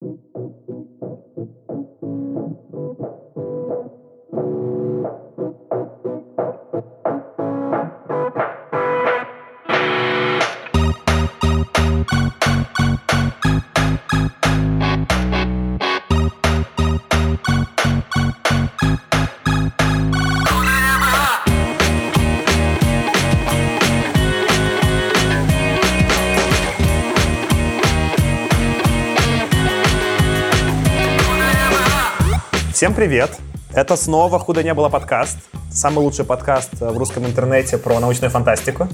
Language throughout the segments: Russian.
Thank you. Всем привет! Это снова «Худо не было» подкаст. Самый лучший подкаст в русском интернете про научную фантастику.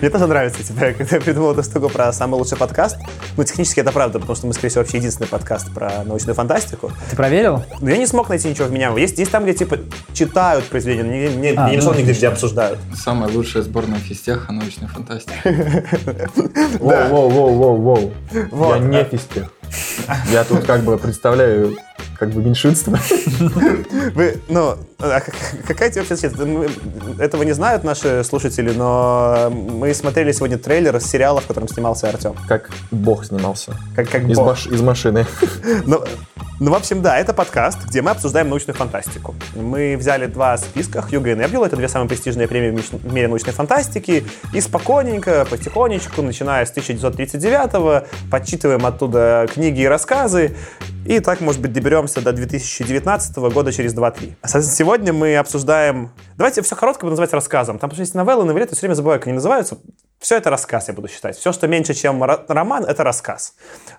Мне тоже нравится, типа, когда я придумал эту штуку про самый лучший подкаст. Ну, технически это правда, потому что мы, скорее всего, вообще единственный подкаст про научную фантастику. Ты проверил? Но я не смог найти ничего вменяемого. Есть, есть там, где, типа, читают произведения, но не, не, а, не нашел ну, нигде, где обсуждают. Самая лучшая сборная физтеха научной фантастики. Воу-воу-воу-воу-воу. Я не физтех. Я тут как бы представляю как бы меньшинство. Вы, ну, а какая тебе вообще? Этого не знают наши слушатели, но мы смотрели сегодня трейлер сериала, в котором снимался Артем. Как бог снимался. Как, как из, бог. Маш, из машины. Ну, ну, в общем, да, это подкаст, где мы обсуждаем научную фантастику. Мы взяли два списка Хьюга и Небюла, это две самые престижные премии в мире научной фантастики, и спокойненько, потихонечку, начиная с 1939-го, подсчитываем оттуда книги и рассказы, и так, может быть, доберемся до 2019 года через 2-3. Соответственно, сегодня мы обсуждаем... Давайте все короткое буду называть рассказом. Там, потому что есть новеллы, новеллеты, все время забываю, как они называются. Все это рассказ, я буду считать. Все, что меньше, чем роман, это рассказ.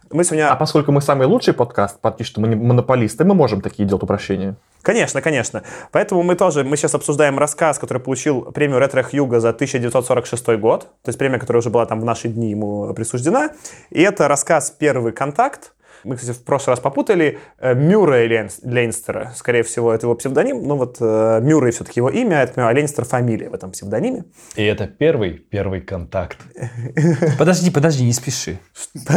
Мы сегодня... А поскольку мы самый лучший подкаст, потому что мы монополисты, мы можем такие делать упрощения. Конечно, конечно. Поэтому мы тоже, мы сейчас обсуждаем рассказ, который получил премию Ретро Хьюга за 1946 год. То есть премия, которая уже была там в наши дни ему присуждена. И это рассказ «Первый контакт», мы, кстати, в прошлый раз попутали э, Мюррея Лейнстера. Скорее всего, это его псевдоним. Но вот э, Мюррей все-таки его имя, это а Лейнстер фамилия в этом псевдониме. И это первый, первый контакт. Подожди, подожди, не спеши.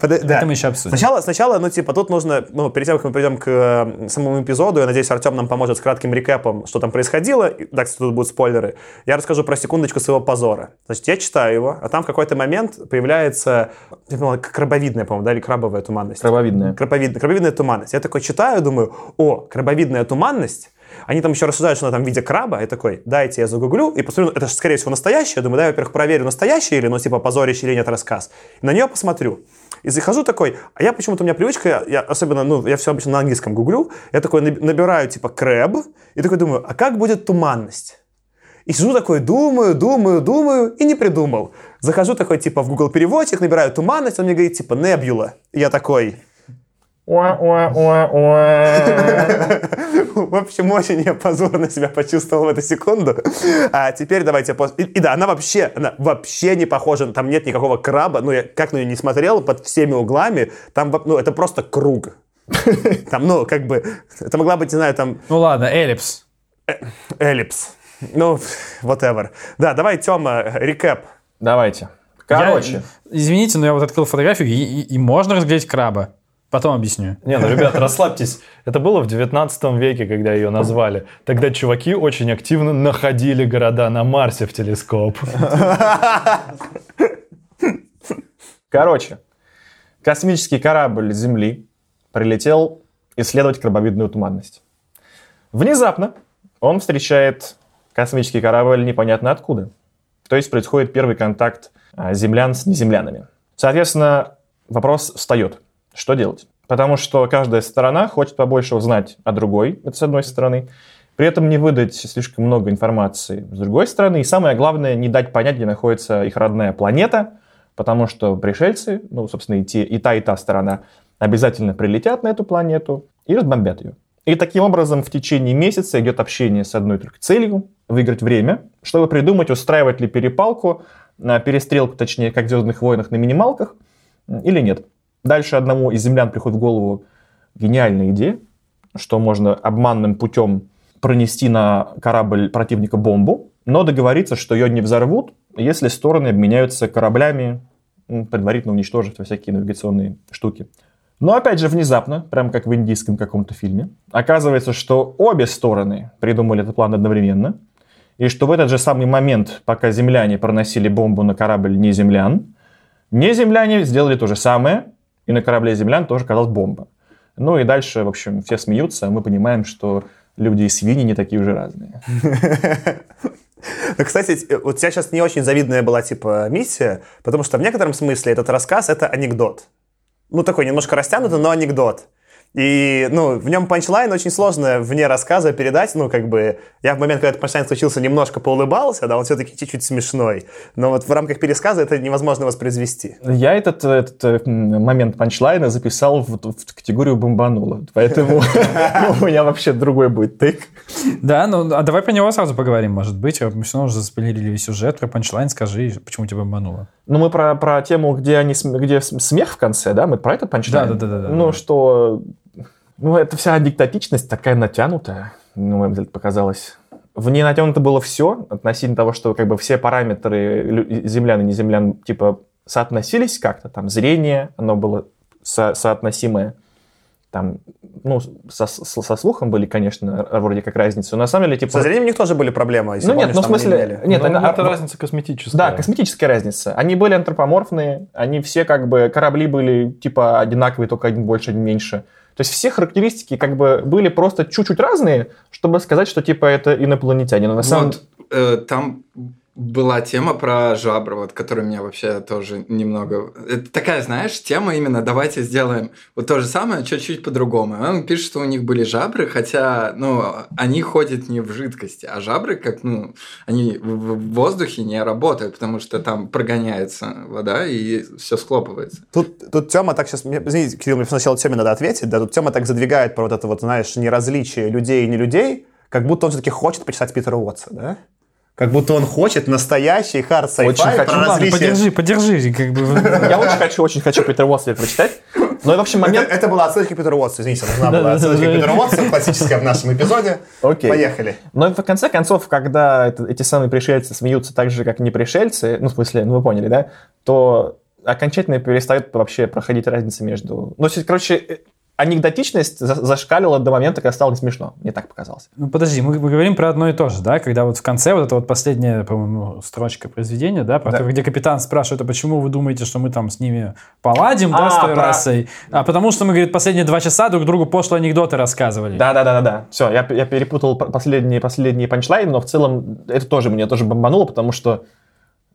Это мы еще обсудим. Сначала, сначала, ну, типа, тут нужно, ну, перед тем, как мы придем к э, самому эпизоду, я надеюсь, Артем нам поможет с кратким рекэпом, что там происходило. Так, тут будут спойлеры. Я расскажу про секундочку своего позора. Значит, я читаю его, а там в какой-то момент появляется, я думал, крабовидная, по-моему, да, или крабовая туманность туманность. Крабовидная. Крабовидная, крабовидная туманность. Я такой читаю, думаю, о, крабовидная туманность. Они там еще рассуждают, что она там в виде краба. Я такой, дайте я загуглю. И посмотрю, это же, скорее всего, настоящее. Я думаю, да, во-первых, проверю, настоящее или, ну, типа, позорище или нет рассказ. И на нее посмотрю. И захожу такой, а я почему-то, у меня привычка, я, я особенно, ну, я все обычно на английском гуглю. Я такой набираю, типа, крэб. И такой думаю, а как будет туманность? И сижу такой, думаю, думаю, думаю, и не придумал. Захожу такой, типа, в Google переводчик, набираю туманность, он мне говорит, типа, небюла. Я такой... В общем, очень я позорно себя почувствовал в эту секунду. А теперь давайте... И, и да, она вообще, она вообще не похожа, там нет никакого краба, ну, я как на нее не смотрел, под всеми углами, там, ну, это просто круг. Там, ну, как бы, это могла быть, не знаю, там... Ну ладно, эллипс. Э, эллипс. Ну, whatever. Да, давай, Тёма, рекэп. Давайте. Короче. Я, извините, но я вот открыл фотографию, и, и, и можно разглядеть краба. Потом объясню. Не, ну, ребята, расслабьтесь. Это было в 19 веке, когда ее назвали. Тогда чуваки очень активно находили города на Марсе в телескоп. Короче, космический корабль Земли прилетел исследовать крабовидную туманность. Внезапно он встречает космический корабль непонятно откуда. То есть происходит первый контакт а, землян с неземлянами. Соответственно, вопрос встает. Что делать? Потому что каждая сторона хочет побольше узнать о другой, это с одной стороны, при этом не выдать слишком много информации с другой стороны, и самое главное, не дать понять, где находится их родная планета, потому что пришельцы, ну, собственно, и, те, и та, и та сторона обязательно прилетят на эту планету и разбомбят ее. И таким образом в течение месяца идет общение с одной только целью – выиграть время, чтобы придумать, устраивать ли перепалку, на перестрелку, точнее, как в «Звездных войнах» на минималках, или нет. Дальше одному из землян приходит в голову гениальная идея, что можно обманным путем пронести на корабль противника бомбу, но договориться, что ее не взорвут, если стороны обменяются кораблями, предварительно уничтожив всякие навигационные штуки. Но опять же, внезапно, прям как в индийском каком-то фильме, оказывается, что обе стороны придумали этот план одновременно, и что в этот же самый момент, пока земляне проносили бомбу на корабль не землян, не земляне сделали то же самое, и на корабле землян тоже оказалась бомба. Ну и дальше, в общем, все смеются, а мы понимаем, что люди и свиньи не такие уже разные. Ну, кстати, вот у тебя сейчас не очень завидная была, типа, миссия, потому что в некотором смысле этот рассказ — это анекдот. Ну, такой немножко растянутый, но анекдот. И, ну, в нем панчлайн очень сложно вне рассказа передать. Ну, как бы, я в момент, когда этот панчлайн случился, немножко поулыбался, да, он все-таки чуть-чуть смешной. Но вот в рамках пересказа это невозможно воспроизвести. Я этот, этот э, момент панчлайна записал в, в категорию бомбануло. Поэтому у меня вообще другой будет тейк. Да, ну а давай про него сразу поговорим, может быть. Мы все равно уже заспойлерили весь сюжет. Про панчлайн скажи, почему тебя бомбануло. Ну, мы про, про тему, где, они, где смех в конце, да? Мы про этот панчлайн? Да, да, да, да. Ну, что... Ну, это вся диктатичность такая натянутая, ну, мне это показалось. В ней натянуто было все относительно того, что как бы все параметры землян и не землян типа соотносились как-то. Там зрение, оно было со- соотносимое. Там, ну, со, со- со слухом были, конечно, вроде как разницы. Но на самом деле, типа... Со зрением у них тоже были проблемы, если Ну нет, помнишь, ну в там они смысле... имели. Нет, Ну, она- это а- разница косметическая. да, косметическая разница. Они были антропоморфные, они все как бы, корабли были типа одинаковые, только один больше, один меньше. То есть все характеристики как бы были просто чуть-чуть разные, чтобы сказать, что типа это инопланетяне. Но на самом Вот, э, там была тема про жабры, вот, которая меня вообще тоже немного... Это такая, знаешь, тема именно «давайте сделаем вот то же самое, чуть-чуть по-другому». Он пишет, что у них были жабры, хотя, ну, они ходят не в жидкости, а жабры, как, ну, они в воздухе не работают, потому что там прогоняется вода и все схлопывается. Тут, тут Тёма так сейчас... Извините, Кирилл, мне сначала Тёме надо ответить. Да, тут Тёма так задвигает про вот это вот, знаешь, неразличие людей и не людей, как будто он все-таки хочет почитать Питера Уотса, да? Как будто он хочет настоящий хард Очень sci-fi хочу. про Ну ладно. Подержи, подержи, как бы. я очень хочу, очень хочу Питер Уотса прочитать. Но, в общем, Это, момент... это была отсылочка к Питеру Уотсу, извините, нужна была отсылочка к Питеру Уотсу, классическая в нашем эпизоде. Окей. Поехали. Но в конце концов, когда это- эти самые пришельцы смеются так же, как не пришельцы, ну, в смысле, ну, вы поняли, да, то окончательно перестает вообще проходить разница между... Ну, короче, э, анекдотичность за- зашкалила до момента, когда стало не смешно. Мне так показалось. Ну, подожди, мы, мы говорим про одно и то же, да? Когда вот в конце вот эта вот последняя, по-моему, строчка произведения, да, про Да. то, где капитан спрашивает, а почему вы думаете, что мы там с ними поладим, да, А, с той про- расой? А потому что мы, говорит, последние два часа друг другу пошлые анекдоты рассказывали. Да-да-да-да-да. Все, я, я перепутал последние, последние панчлайны, но в целом это тоже меня тоже бомбануло, потому что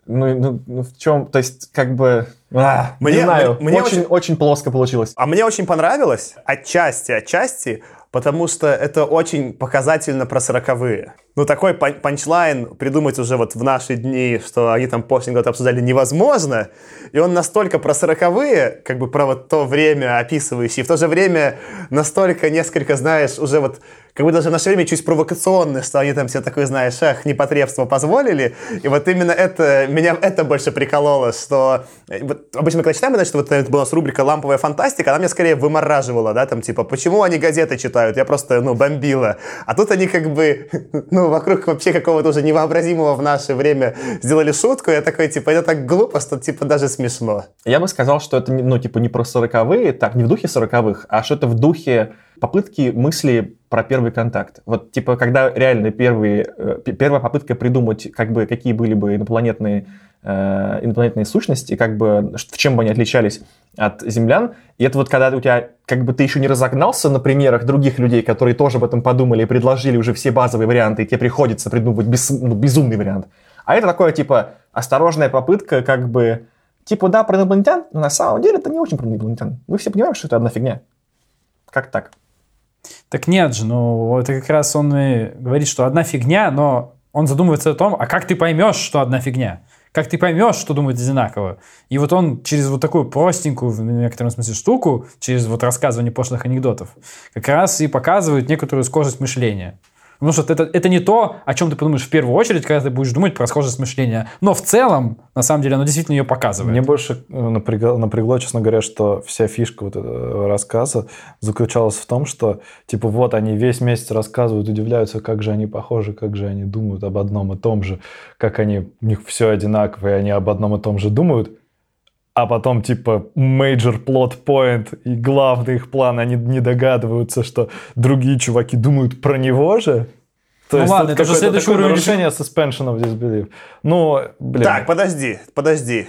ну, ну, ну, в чем, то есть, как бы, а, Мне- не знаю, мне очень, очень- очень плоско получилось. А мне очень понравилось, отчасти, отчасти, потому что это очень показательно про сороковые. Ну, такой пан- панчлайн придумать уже вот в наши дни, что они там после года обсуждали, невозможно. И он настолько про сороковые, как бы про вот то время описывающий, и в то же время настолько несколько, знаешь, уже вот как бы даже в наше время чуть провокационный, что они там все такое, знаешь, эх, непотребство позволили. И вот именно это, меня это больше прикололо, что э, вот обычно, когда читаем, значит, вот это была у рубрика «Ламповая фантастика», она меня скорее вымораживала, да, там, типа, почему они газеты читают? Я просто, ну, бомбила. А тут они как бы, ну, вокруг вообще какого-то уже невообразимого в наше время сделали шутку, я такой, типа, это так глупо, что, типа, даже смешно. Я бы сказал, что это, ну, типа, не про сороковые, так, не в духе сороковых, а что это в духе попытки мысли про первый контакт. Вот, типа, когда реально первые, э, первая попытка придумать, как бы, какие были бы инопланетные, э, инопланетные сущности, как бы, в чем бы они отличались от землян. И это вот когда у тебя, как бы, ты еще не разогнался на примерах других людей, которые тоже об этом подумали и предложили уже все базовые варианты, и тебе приходится придумывать бес- ну, безумный вариант. А это такое, типа, осторожная попытка, как бы, типа, да, про инопланетян, но на самом деле это не очень про инопланетян. Мы все понимаем, что это одна фигня. Как так? Так нет же, ну это как раз он и говорит, что одна фигня, но он задумывается о том, а как ты поймешь, что одна фигня? Как ты поймешь, что думают одинаково? И вот он через вот такую простенькую, в некотором смысле, штуку, через вот рассказывание пошлых анекдотов, как раз и показывает некоторую схожесть мышления. Потому что это, это не то, о чем ты подумаешь в первую очередь, когда ты будешь думать про схожесть мышления. Но в целом, на самом деле, оно действительно ее показывает. Мне больше э, напрягло, напрягло, честно говоря, что вся фишка вот этого рассказа заключалась в том, что, типа, вот они весь месяц рассказывают, удивляются, как же они похожи, как же они думают об одном и том же, как они, у них все одинаково, и они об одном и том же думают, а потом, типа, major plot point и главный их план, они не догадываются, что другие чуваки думают про него же. То Ну есть ладно, это уже какое-то следующий такое уровень. нарушение suspension of disbelief. Ну, блин. Так, подожди, подожди.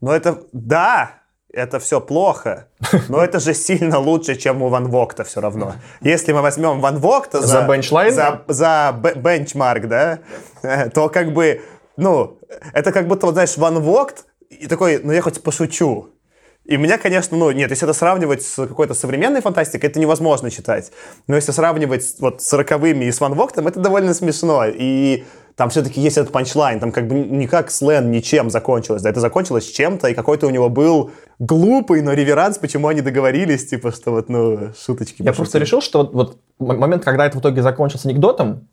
Но это... Да! это все плохо, но это же сильно лучше, чем у Ван Вогта все равно. Если мы возьмем Ван Вогта За за, бенчлайн? за, за бе- бенчмарк, да, то как бы, ну, это как будто, вот знаешь, Ван Вогт и такой, ну я хоть пошучу. И меня, конечно, ну, нет, если это сравнивать с какой-то современной фантастикой, это невозможно читать. Но если сравнивать вот с роковыми и с Ван Вогтом, это довольно смешно. И там все-таки есть этот панчлайн, там как бы никак слэн ничем закончилось, да, это закончилось чем-то, и какой-то у него был глупый, но реверанс, почему они договорились, типа, что вот, ну, шуточки. Я просто решил, что вот, вот момент, когда это в итоге закончился анекдотом,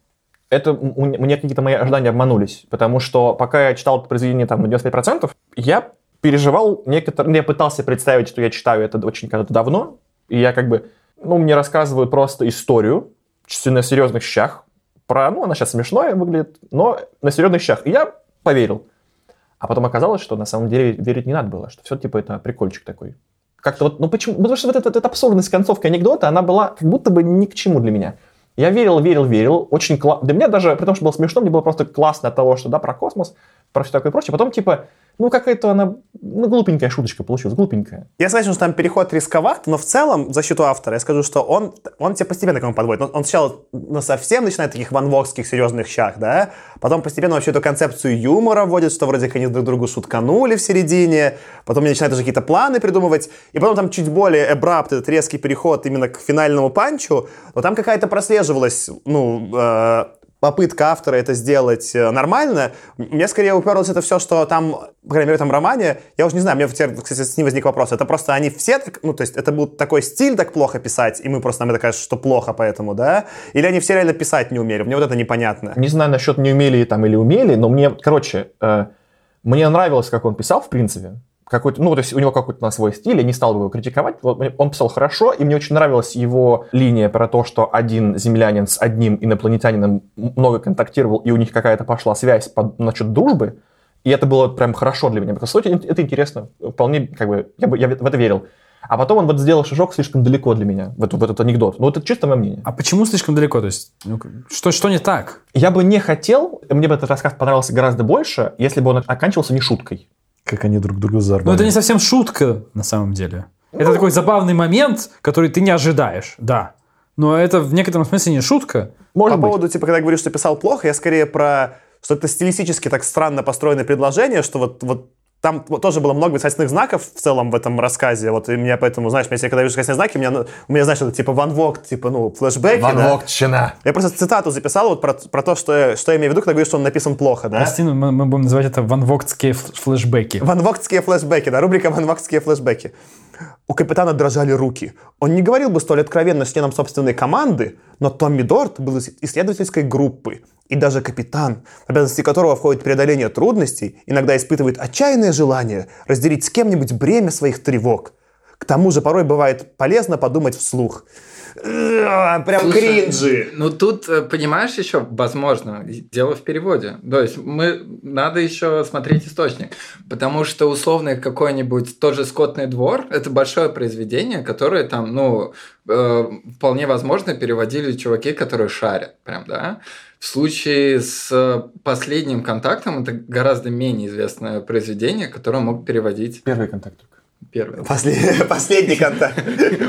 это м- у меня какие-то мои ожидания обманулись. Потому что пока я читал это произведение там на 95%, я переживал некоторые... Я пытался представить, что я читаю это очень когда-то давно, и я как бы... Ну, мне рассказывают просто историю на серьезных щах, про... Ну, она сейчас смешная выглядит, но на серьезных щах. И я поверил. А потом оказалось, что на самом деле верить не надо было, что все типа это прикольчик такой. Как-то вот, ну почему? Потому что вот эта, эта абсурдность концовки анекдота, она была как будто бы ни к чему для меня. Я верил, верил, верил, очень классно. Для меня даже, при том, что было смешно, мне было просто классно от того, что, да, про космос, про все такое прочее. Потом, типа, ну, какая-то она, ну, глупенькая шуточка получилась, глупенькая. Я согласен, что там переход рисковат, но в целом, в защиту автора, я скажу, что он, он тебя постепенно к этому подводит. Он, он сначала ну, совсем начинает таких ванвокских серьезных щах, да, потом постепенно вообще эту концепцию юмора вводит, что вроде как они друг другу шутканули в середине, потом они начинают уже какие-то планы придумывать, и потом там чуть более эбрапт, этот резкий переход именно к финальному панчу, но там какая-то прослеживалась, ну, э, попытка автора это сделать э, нормально, мне скорее уперлось это все, что там, по крайней мере, в этом романе, я уже не знаю, мне кстати, с ним возник вопрос, это просто они все так, ну, то есть это был такой стиль так плохо писать, и мы просто нам это кажется, что плохо поэтому, да? Или они все реально писать не умели? Мне вот это непонятно. Не знаю насчет не умели там или умели, но мне, короче, э, мне нравилось, как он писал, в принципе. Какой-то, ну, то есть у него какой-то на свой стиль, я не стал бы его критиковать. Он писал хорошо, и мне очень нравилась его линия про то, что один землянин с одним инопланетянином много контактировал, и у них какая-то пошла связь по, насчет дружбы. И это было прям хорошо для меня. Потому что это это интересно. Вполне, как бы, я, бы, я в это верил. А потом он вот сделал шажок слишком далеко для меня, в, эту- в этот анекдот. Ну, это чисто мое мнение. А почему слишком далеко? То есть, ну, что, что не так? Я бы не хотел, мне бы этот рассказ понравился гораздо больше, если бы он оканчивался не шуткой. Как они друг друга Ну, взорвали. это не совсем шутка, на самом деле. Это такой забавный момент, который ты не ожидаешь, да. Но это в некотором смысле не шутка. Может По быть. поводу, типа, когда я говорю, что писал плохо, я скорее про что это стилистически так странно построенное предложение, что вот, вот там тоже было много восклицательных знаков в целом в этом рассказе. Вот и меня поэтому, знаешь, если я когда вижу восклицательные знаки, у меня, ну, у меня знаешь, это типа Ван Вогт, типа, ну, флешбеки, да? Вогтчина. Я просто цитату записал вот про, про то, что я, что я имею в виду, когда говорю, что он написан плохо, да? Прости, но мы, мы будем называть это ванвоктские фл- флешбеки. Ванвоктские флешбеки, да, рубрика «Ванвоктские флешбеки». У капитана дрожали руки. Он не говорил бы столь откровенно с членом собственной команды, но Томми Дорт был из исследовательской группы. И даже капитан, в обязанности которого входит преодоление трудностей, иногда испытывает отчаянное желание разделить с кем-нибудь бремя своих тревог. К тому же порой бывает полезно подумать вслух. Э, Прям Слушай, кринжи. Ну тут, э, понимаешь, еще, возможно, дело в переводе. То есть мы надо еще смотреть источник. Потому что условно какой-нибудь тот же скотный двор это большое произведение, которое там, ну, э, вполне возможно, переводили чуваки, которые шарят. Прям, да. В случае с э, последним контактом это гораздо менее известное произведение, которое мог переводить Первый контакт только. Первый. Послед- Последний контакт.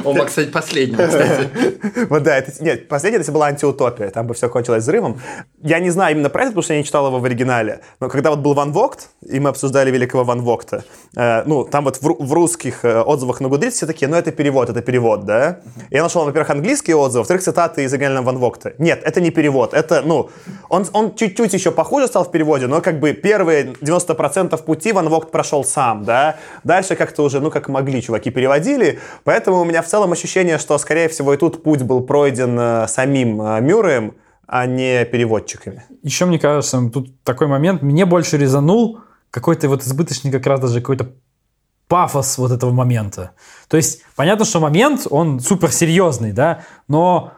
Он мог стать последним, кстати. Вот да, это, нет, последняя это была антиутопия, там бы все кончилось взрывом. Я не знаю именно про это, потому что я не читал его в оригинале, но когда вот был Ван Вогт, и мы обсуждали великого Ван Вогта, э, ну, там вот в, в русских э, отзывах на Гудриц все такие, ну, это перевод, это перевод, да? Я нашел, во-первых, английские отзывы, во-вторых, цитаты из оригинального Ван Вогта. Нет, это не перевод, это, ну, он, он чуть-чуть еще похуже стал в переводе, но как бы первые 90% пути Ван Вогт прошел сам, да? Дальше как-то уже, ну, как могли, чуваки переводили, поэтому у меня в целом ощущение, что, скорее всего, и тут путь был пройден э, самим э, Мюрреем, а не переводчиками. Еще, мне кажется, тут такой момент, мне больше резанул какой-то вот избыточный как раз даже какой-то пафос вот этого момента. То есть, понятно, что момент, он суперсерьезный, да, но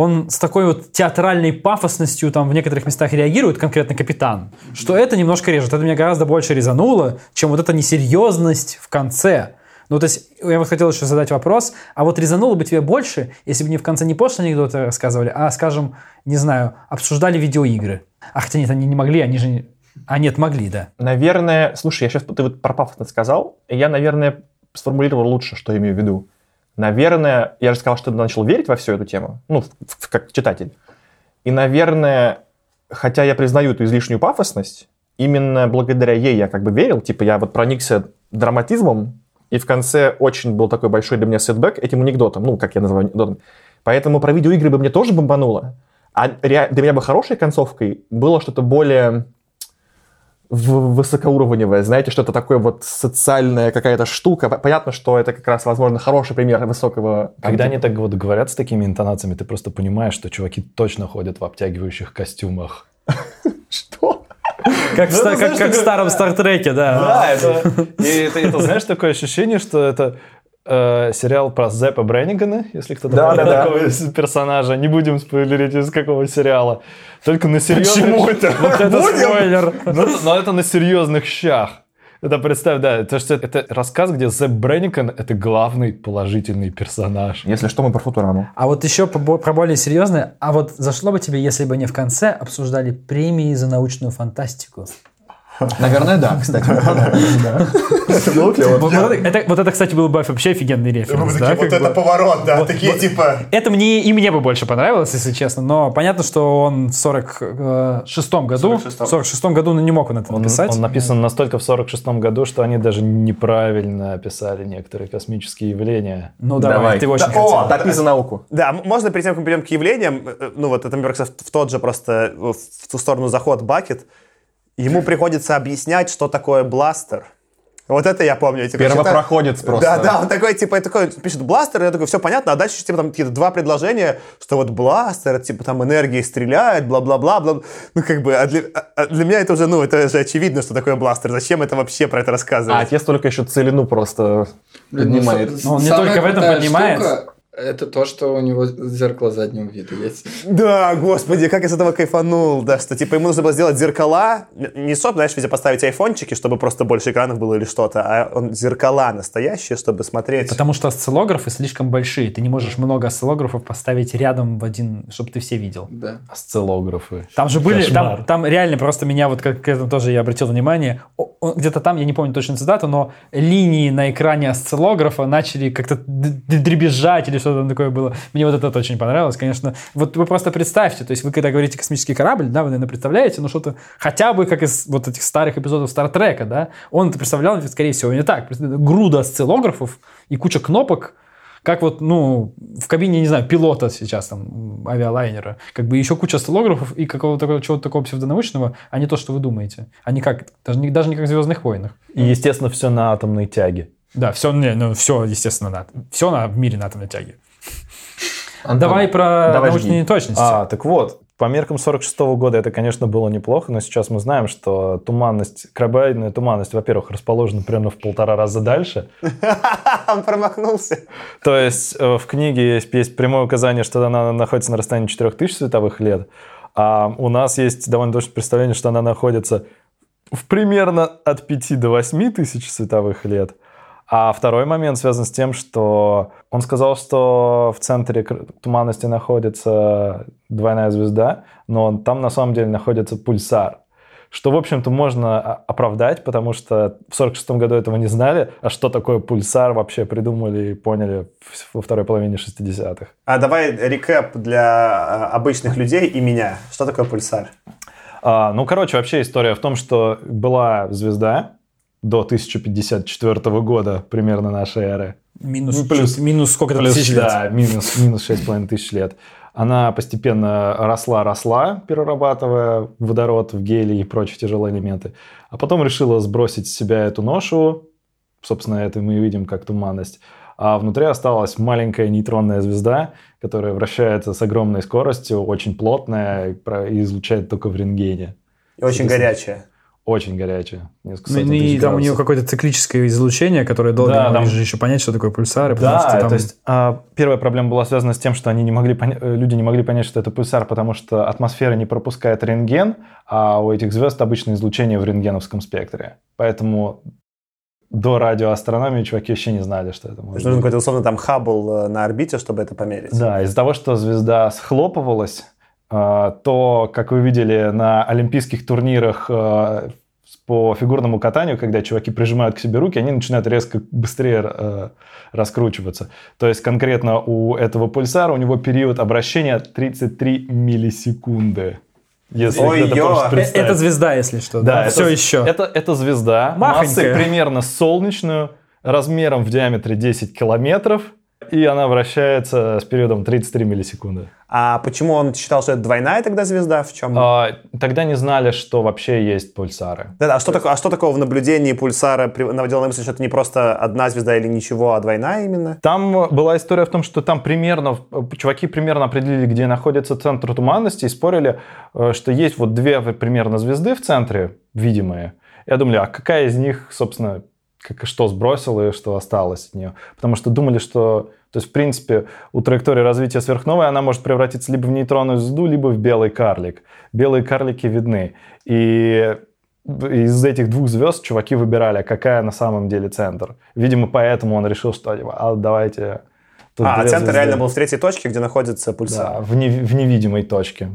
он с такой вот театральной пафосностью там в некоторых местах реагирует, конкретно капитан, что это немножко режет. Это меня гораздо больше резануло, чем вот эта несерьезность в конце. Ну, то есть, я вот хотел еще задать вопрос, а вот резануло бы тебе больше, если бы не в конце не пошлые анекдоты рассказывали, а, скажем, не знаю, обсуждали видеоигры. А хотя нет, они не могли, они же... А нет, могли, да. Наверное, слушай, я сейчас ты вот про пафосность сказал, я, наверное, сформулировал лучше, что я имею в виду. Наверное, я же сказал, что начал верить во всю эту тему, ну, в- в- как читатель. И, наверное, хотя я признаю эту излишнюю пафосность, именно благодаря ей я как бы верил, типа я вот проникся драматизмом, и в конце очень был такой большой для меня setback этим анекдотом, ну, как я называю анекдотом. Поэтому про видеоигры бы мне тоже бомбануло. А для меня бы хорошей концовкой было что-то более высокоуровневое, знаете, что-то такое вот социальная какая-то штука. Понятно, что это как раз, возможно, хороший пример высокого... Когда они так вот говорят с такими интонациями, ты просто понимаешь, что чуваки точно ходят в обтягивающих костюмах. Что? Как, в Ну, это, как, как в старом Стартреке, да. Да, это, и это, это, знаешь, такое ощущение, что это э, сериал про Зеппа Бреннигана, если кто-то Да, помнит да, да. такого с- персонажа. Не будем спойлерить, из какого сериала. Только на серьезных... Почему это? Вот это Будем? спойлер. Но, но это на серьезных щах. Это представь, да, то, что это рассказ, где Зепп Бренниган — это главный положительный персонаж. Если что, мы про Футураму. А вот еще про более серьезное. А вот зашло бы тебе, если бы не в конце обсуждали премии за научную фантастику? Наверное, да, кстати. Это было клево. Вот, вот это, это- вот это, кстати, был бы вообще офигенный референс. как бы. поворот, да, такие типа... Это мне и мне бы больше понравилось, если честно, но понятно, что он в 46-м году, в 46-м году ну, не мог он это написать. он написан настолько в 46-м году, что они даже неправильно описали некоторые космические явления. Ну давай, ты очень хотел. о, Топи за науку. Да, можно перед тем, как мы перейдем к явлениям, э, ну вот это, кажется, в тот же просто, э, в ту сторону заход Бакет, ему приходится объяснять, что такое бластер. Вот это я помню. Типа, Первопроходец читаю- просто. Да, да, он такой, типа, я такой, пишет бластер, я такой, все понятно, а дальше типа там какие-то два предложения, что вот бластер, типа там энергия стреляет, бла-бла-бла, бла. ну как бы, а для, а- а для меня это уже, ну, это же очевидно, что такое бластер, зачем это вообще про это А рассказывать? отец только еще целину просто Блин, ну, поднимает. с- Но он не только в этом поднимает. штука Это то, что у него зеркало заднего вида есть. Да, господи, как я с этого кайфанул, да, что типа ему нужно было сделать зеркала, не чтобы, знаешь, везде поставить айфончики, чтобы просто больше экранов было или что-то, а он зеркала настоящие, чтобы смотреть. Потому что осциллографы слишком большие. Ты не можешь много осциллографов поставить рядом в один, чтобы ты все видел. Да. Осциллографы. Там же были, Кошмар. там, там реально просто меня вот как к этому тоже я обратил внимание. Где-то там, я не помню точно цитату, но линии на экране осциллографа начали как-то дребезжать или что-то там такое было. Мне вот это очень понравилось, конечно. Вот вы просто представьте, то есть вы когда говорите космический корабль, да, вы, наверное, представляете, ну что-то хотя бы как из вот этих старых эпизодов Стартрека, да, он это представлял, скорее всего, не так. Груда осциллографов и куча кнопок, как вот, ну, в кабине, не знаю, пилота сейчас там, авиалайнера, как бы еще куча осциллографов и какого-то чего-то такого псевдонаучного, а не то, что вы думаете. Не как, даже не, даже не как в «Звездных войнах». И, естественно, все на атомной тяге. Да, все, не, ну, все, естественно, на, все на, в мире на атомной тяге. Антон, Давай про давай научные жги. неточности. А, так вот, по меркам 46 года это, конечно, было неплохо, но сейчас мы знаем, что туманность, крабоидная туманность, во-первых, расположена примерно в полтора раза дальше. Он промахнулся. То есть э, в книге есть, есть прямое указание, что она находится на расстоянии 4000 световых лет, а у нас есть довольно точное представление, что она находится в примерно от 5 до 8 тысяч световых лет. А второй момент связан с тем, что он сказал, что в центре туманности находится двойная звезда, но там на самом деле находится пульсар. Что, в общем-то, можно оправдать, потому что в 46 году этого не знали, а что такое пульсар вообще придумали и поняли во второй половине 60-х. А давай рекэп для а, обычных людей и меня. Что такое пульсар? А, ну, короче, вообще история в том, что была звезда до 1054 года примерно нашей эры. Минус, Ну, плюс- минус сколько-то Плюс, тысяч лет. да, минус, минус 6,5 тысяч лет. Она постепенно росла-росла, перерабатывая водород в гелий и прочие тяжелые элементы. А потом решила сбросить с себя эту ношу. Собственно, это мы и видим как туманность. А внутри осталась маленькая нейтронная звезда, которая вращается с огромной скоростью, очень плотная и излучает только в рентгене. И очень горячая. Очень горячая. Несколько Ну, и там у нее какое-то циклическое излучение, которое долго Да, не там- же еще понять, что такое пульсар. и потому Да, что там- то есть а, первая проблема была связана с тем, что они не могли поня- э, люди не могли понять, что это пульсар, потому что атмосфера не пропускает рентген, а у этих звезд обычное излучение в рентгеновском спектре. Поэтому до радиоастрономии чуваки вообще не знали, что это То может есть нужен быть. какой-то условно там Хаббл э, на орбите, чтобы это померить. Да, из-за того, что звезда схлопывалась, то, как вы видели на олимпийских турнирах, а, по фигурному катанию, когда чуваки прижимают к себе руки, они начинают резко быстрее э, раскручиваться. То есть конкретно у этого пульсара у него период обращения 33 миллисекунды. Если Ой, может Э. Это звезда, если что. Да, Да, это, все еще. Это, это звезда, Махонькая. массой примерно солнечную, размером в диаметре 10 километров, и она вращается с периодом 33 миллисекунды. А почему он считал, что это двойная тогда звезда? В чем? А, тогда не знали, что вообще есть пульсары. Да, а что, такое, а что такого в наблюдении пульсара наводило на мысль, что это не просто одна звезда или ничего, а двойная именно? Там была история в том, что там примерно, чуваки примерно определили, где находится центр туманности, и спорили, э, что есть вот две примерно звезды в центре, видимые. Я думали, а какая из них, собственно, как, что сбросила и что осталось от нее. Потому что думали, что, то есть, в принципе, у траектории развития сверхновой она может превратиться либо в нейтронную звезду, либо в белый карлик. Белые карлики видны. И из этих двух звезд чуваки выбирали, какая на самом деле центр. Видимо, поэтому он решил, что а, давайте... а, центр звезды. реально был в третьей точке, где находится пульсар. Да, в, не- в невидимой точке.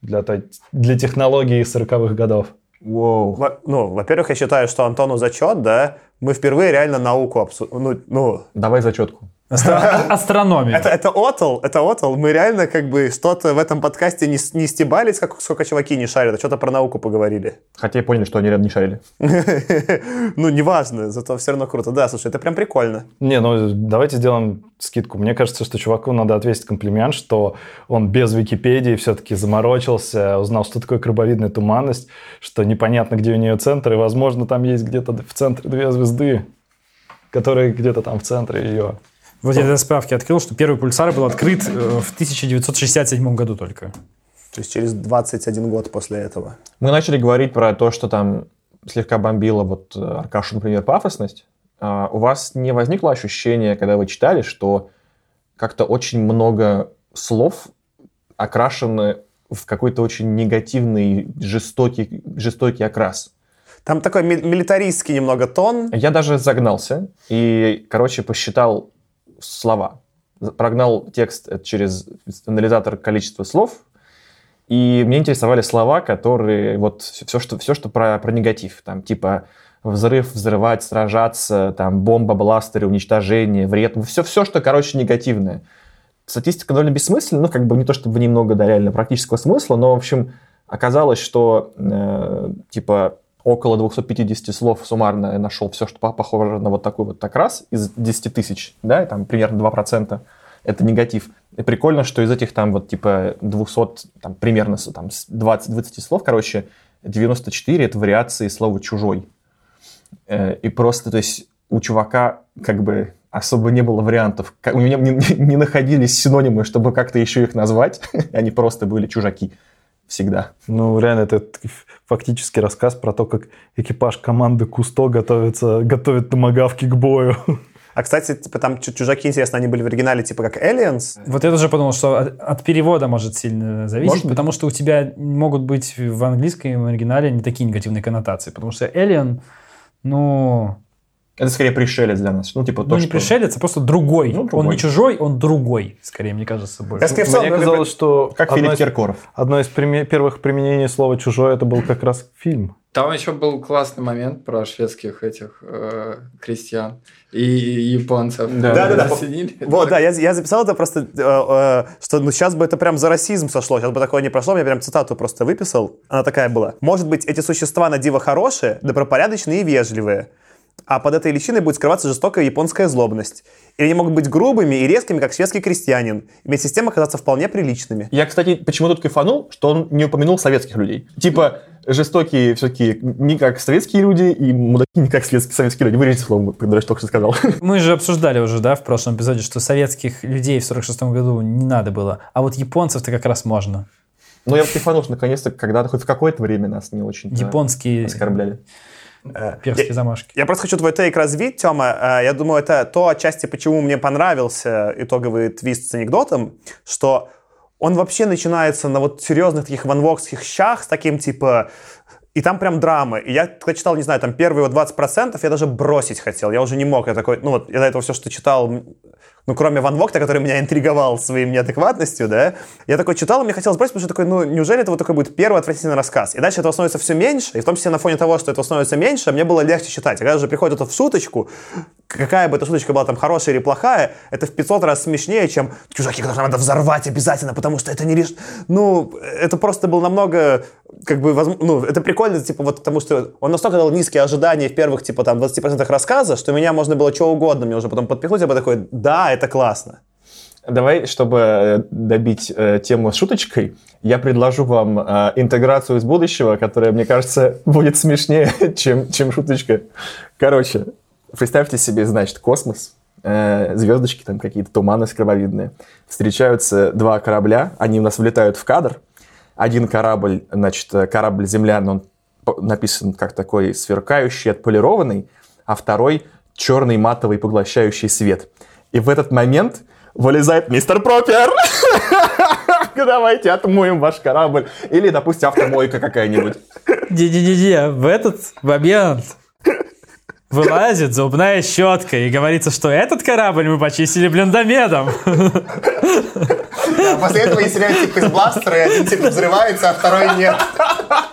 Для, той- для технологии 40-х годов. Воу. Во- ну, во-первых, я считаю, что Антону зачет, да, мы впервые реально науку обсудили. Ну, ну, Давай зачетку. Астро- Астрономия. это, это отл, это отл. Мы реально как бы что-то в этом подкасте не, не стебались, как, сколько чуваки не шарят, а что-то про науку поговорили. Хотя и поняли, что они рядом не шарили. Ну, неважно, зато все равно круто. Да, слушай, это прям прикольно. Не, ну давайте сделаем скидку. Мне кажется, что чуваку надо ответить комплимент, что он без Википедии все-таки заморочился, узнал, что такое крабовидная туманность, что непонятно, где у нее центр, и, возможно, там есть где-то в центре две звезды, которые где-то там в центре ее. Вот я для справки открыл, что первый пульсар был открыт э, в 1967 году только. То есть через 21 год после этого. Мы начали говорить про то, что там слегка бомбила вот э, Аркашу, например, пафосность. А у вас не возникло ощущения, когда вы читали, что как-то очень много слов окрашены в какой-то очень негативный, жестокий, жестокий окрас? Там такой ми- милитаристский немного тон. Я даже загнался и, короче, посчитал слова. Прогнал текст через анализатор количества слов, и мне интересовали слова, которые вот все, что, все, что про, про негатив. Там типа взрыв, взрывать, сражаться, там бомба, бластеры, уничтожение, вред. Все, все, что, короче, негативное. Статистика довольно бессмысленна, ну, как бы не то чтобы немного до реально практического смысла, но, в общем, оказалось, что э, типа около 250 слов суммарно я нашел все, что по- похоже на вот такой вот окрас из 10 тысяч, да, и там примерно 2% это негатив. И прикольно, что из этих там вот типа 200, там примерно там с 20-20 слов, короче, 94 это вариации слова «чужой». Э, И просто, то есть, у чувака как бы особо не было вариантов. У меня не- не находились синонимы, чтобы как-то еще их назвать. Они просто были чужаки всегда. Ну, реально, это фактически рассказ про то, как экипаж команды Кусто готовится, готовит томагавки к бою. А, кстати, типа там чу- чужаки, интересно, они были в оригинале типа как Aliens. Вот я тоже подумал, что от, от перевода может сильно зависеть, Может быть. потому что у тебя могут быть в английском оригинале не такие негативные коннотации, потому что Alien, ну, Это скорее пришелец для нас. Ну, типа ну то, не что... пришелец, а просто другой. Ну, Он другой. не чужой, он другой, скорее, мне кажется, больше. Я скорее Мне казалось, что Как Филипп из, Киркоров. одно из приме- первых применений слова «чужой» это был как раз фильм. Там еще был классный момент про шведских этих э, крестьян и японцев. Да, да, да. Вот, да, я, я записал это просто, э, э, что ну сейчас бы это прям за расизм сошло, сейчас бы такое не прошло, я прям цитату просто выписал, она такая была. Может быть, эти существа на диво хорошие, добропорядочные и вежливые, а под этой личиной будет скрываться жестокая японская злобность. Или они могут быть грубыми и резкими, как шведский крестьянин, и вместе с тем оказаться вполне приличными. Я, кстати, почему тут кайфанул, что он не упомянул советских людей. Типа, жестокие все-таки не как советские люди, и мудаки не как советские, советские люди. Вырежите слово, когда я только что сказал. Мы же обсуждали уже, да, в прошлом эпизоде, что советских людей в 46 году не надо было, а вот японцев-то как раз можно. Но я кайфанул, что наконец-то когда-то, хоть в какое-то время нас не очень Японские оскорбляли. Перские замашки. Я просто хочу твой тейк развить, Тёма. Э, Я думаю, это то отчасти, почему мне понравился итоговый твист с анекдотом, что он вообще начинается на вот серьезных таких ванвокских щах с таким типа... И там прям драма. И я, когда читал, не знаю, там первые вот 20%, я даже бросить хотел. Я уже не мог. Я такой, ну вот, я до этого все, что читал, ну, кроме Ван Вогта, который меня интриговал своим неадекватностью, да, я такой читал, и мне хотелось бросить, потому что такой, ну, неужели это вот такой будет первый отвратительный рассказ? И дальше этого становится все меньше, и в том числе на фоне того, что этого становится меньше, мне было легче читать. А когда же приходит это в шуточку, какая бы эта шуточка была там хорошая или плохая, это в 500 раз смешнее, чем чужаки, которые надо взорвать обязательно, потому что это не лишь... Ну, это просто было намного, как бы, возм- ну, это прикольно, типа, вот потому что он настолько дал низкие ожидания в первых, типа, там, 20% рассказа, что меня можно было что угодно мне уже потом подпихнуть, я бы такой, да, это классно. Давай, чтобы э, добить э, тему шуточкой, я предложу вам э, интеграцию из будущего, которая, мне кажется, будет смешнее, чем, чем шуточка. Короче, представьте себе, значит, космос, э, звездочки там какие-то, туманы скоробовидные. Встречаются два корабля, они у нас влетают в кадр. Один корабль, значит, э, корабль землян, он написан как такой сверкающий, отполированный, а второй черный, матовый, поглощающий свет. И в этот момент вылезает мистер Пропер. Давайте отмоем ваш корабль. Или, допустим, автомойка какая-нибудь. Не-не-не, в этот момент вылазит зубная щетка и говорится, что этот корабль мы почистили блендомедом. после этого есть реально типа из бластера, и один типа взрывается, а второй нет.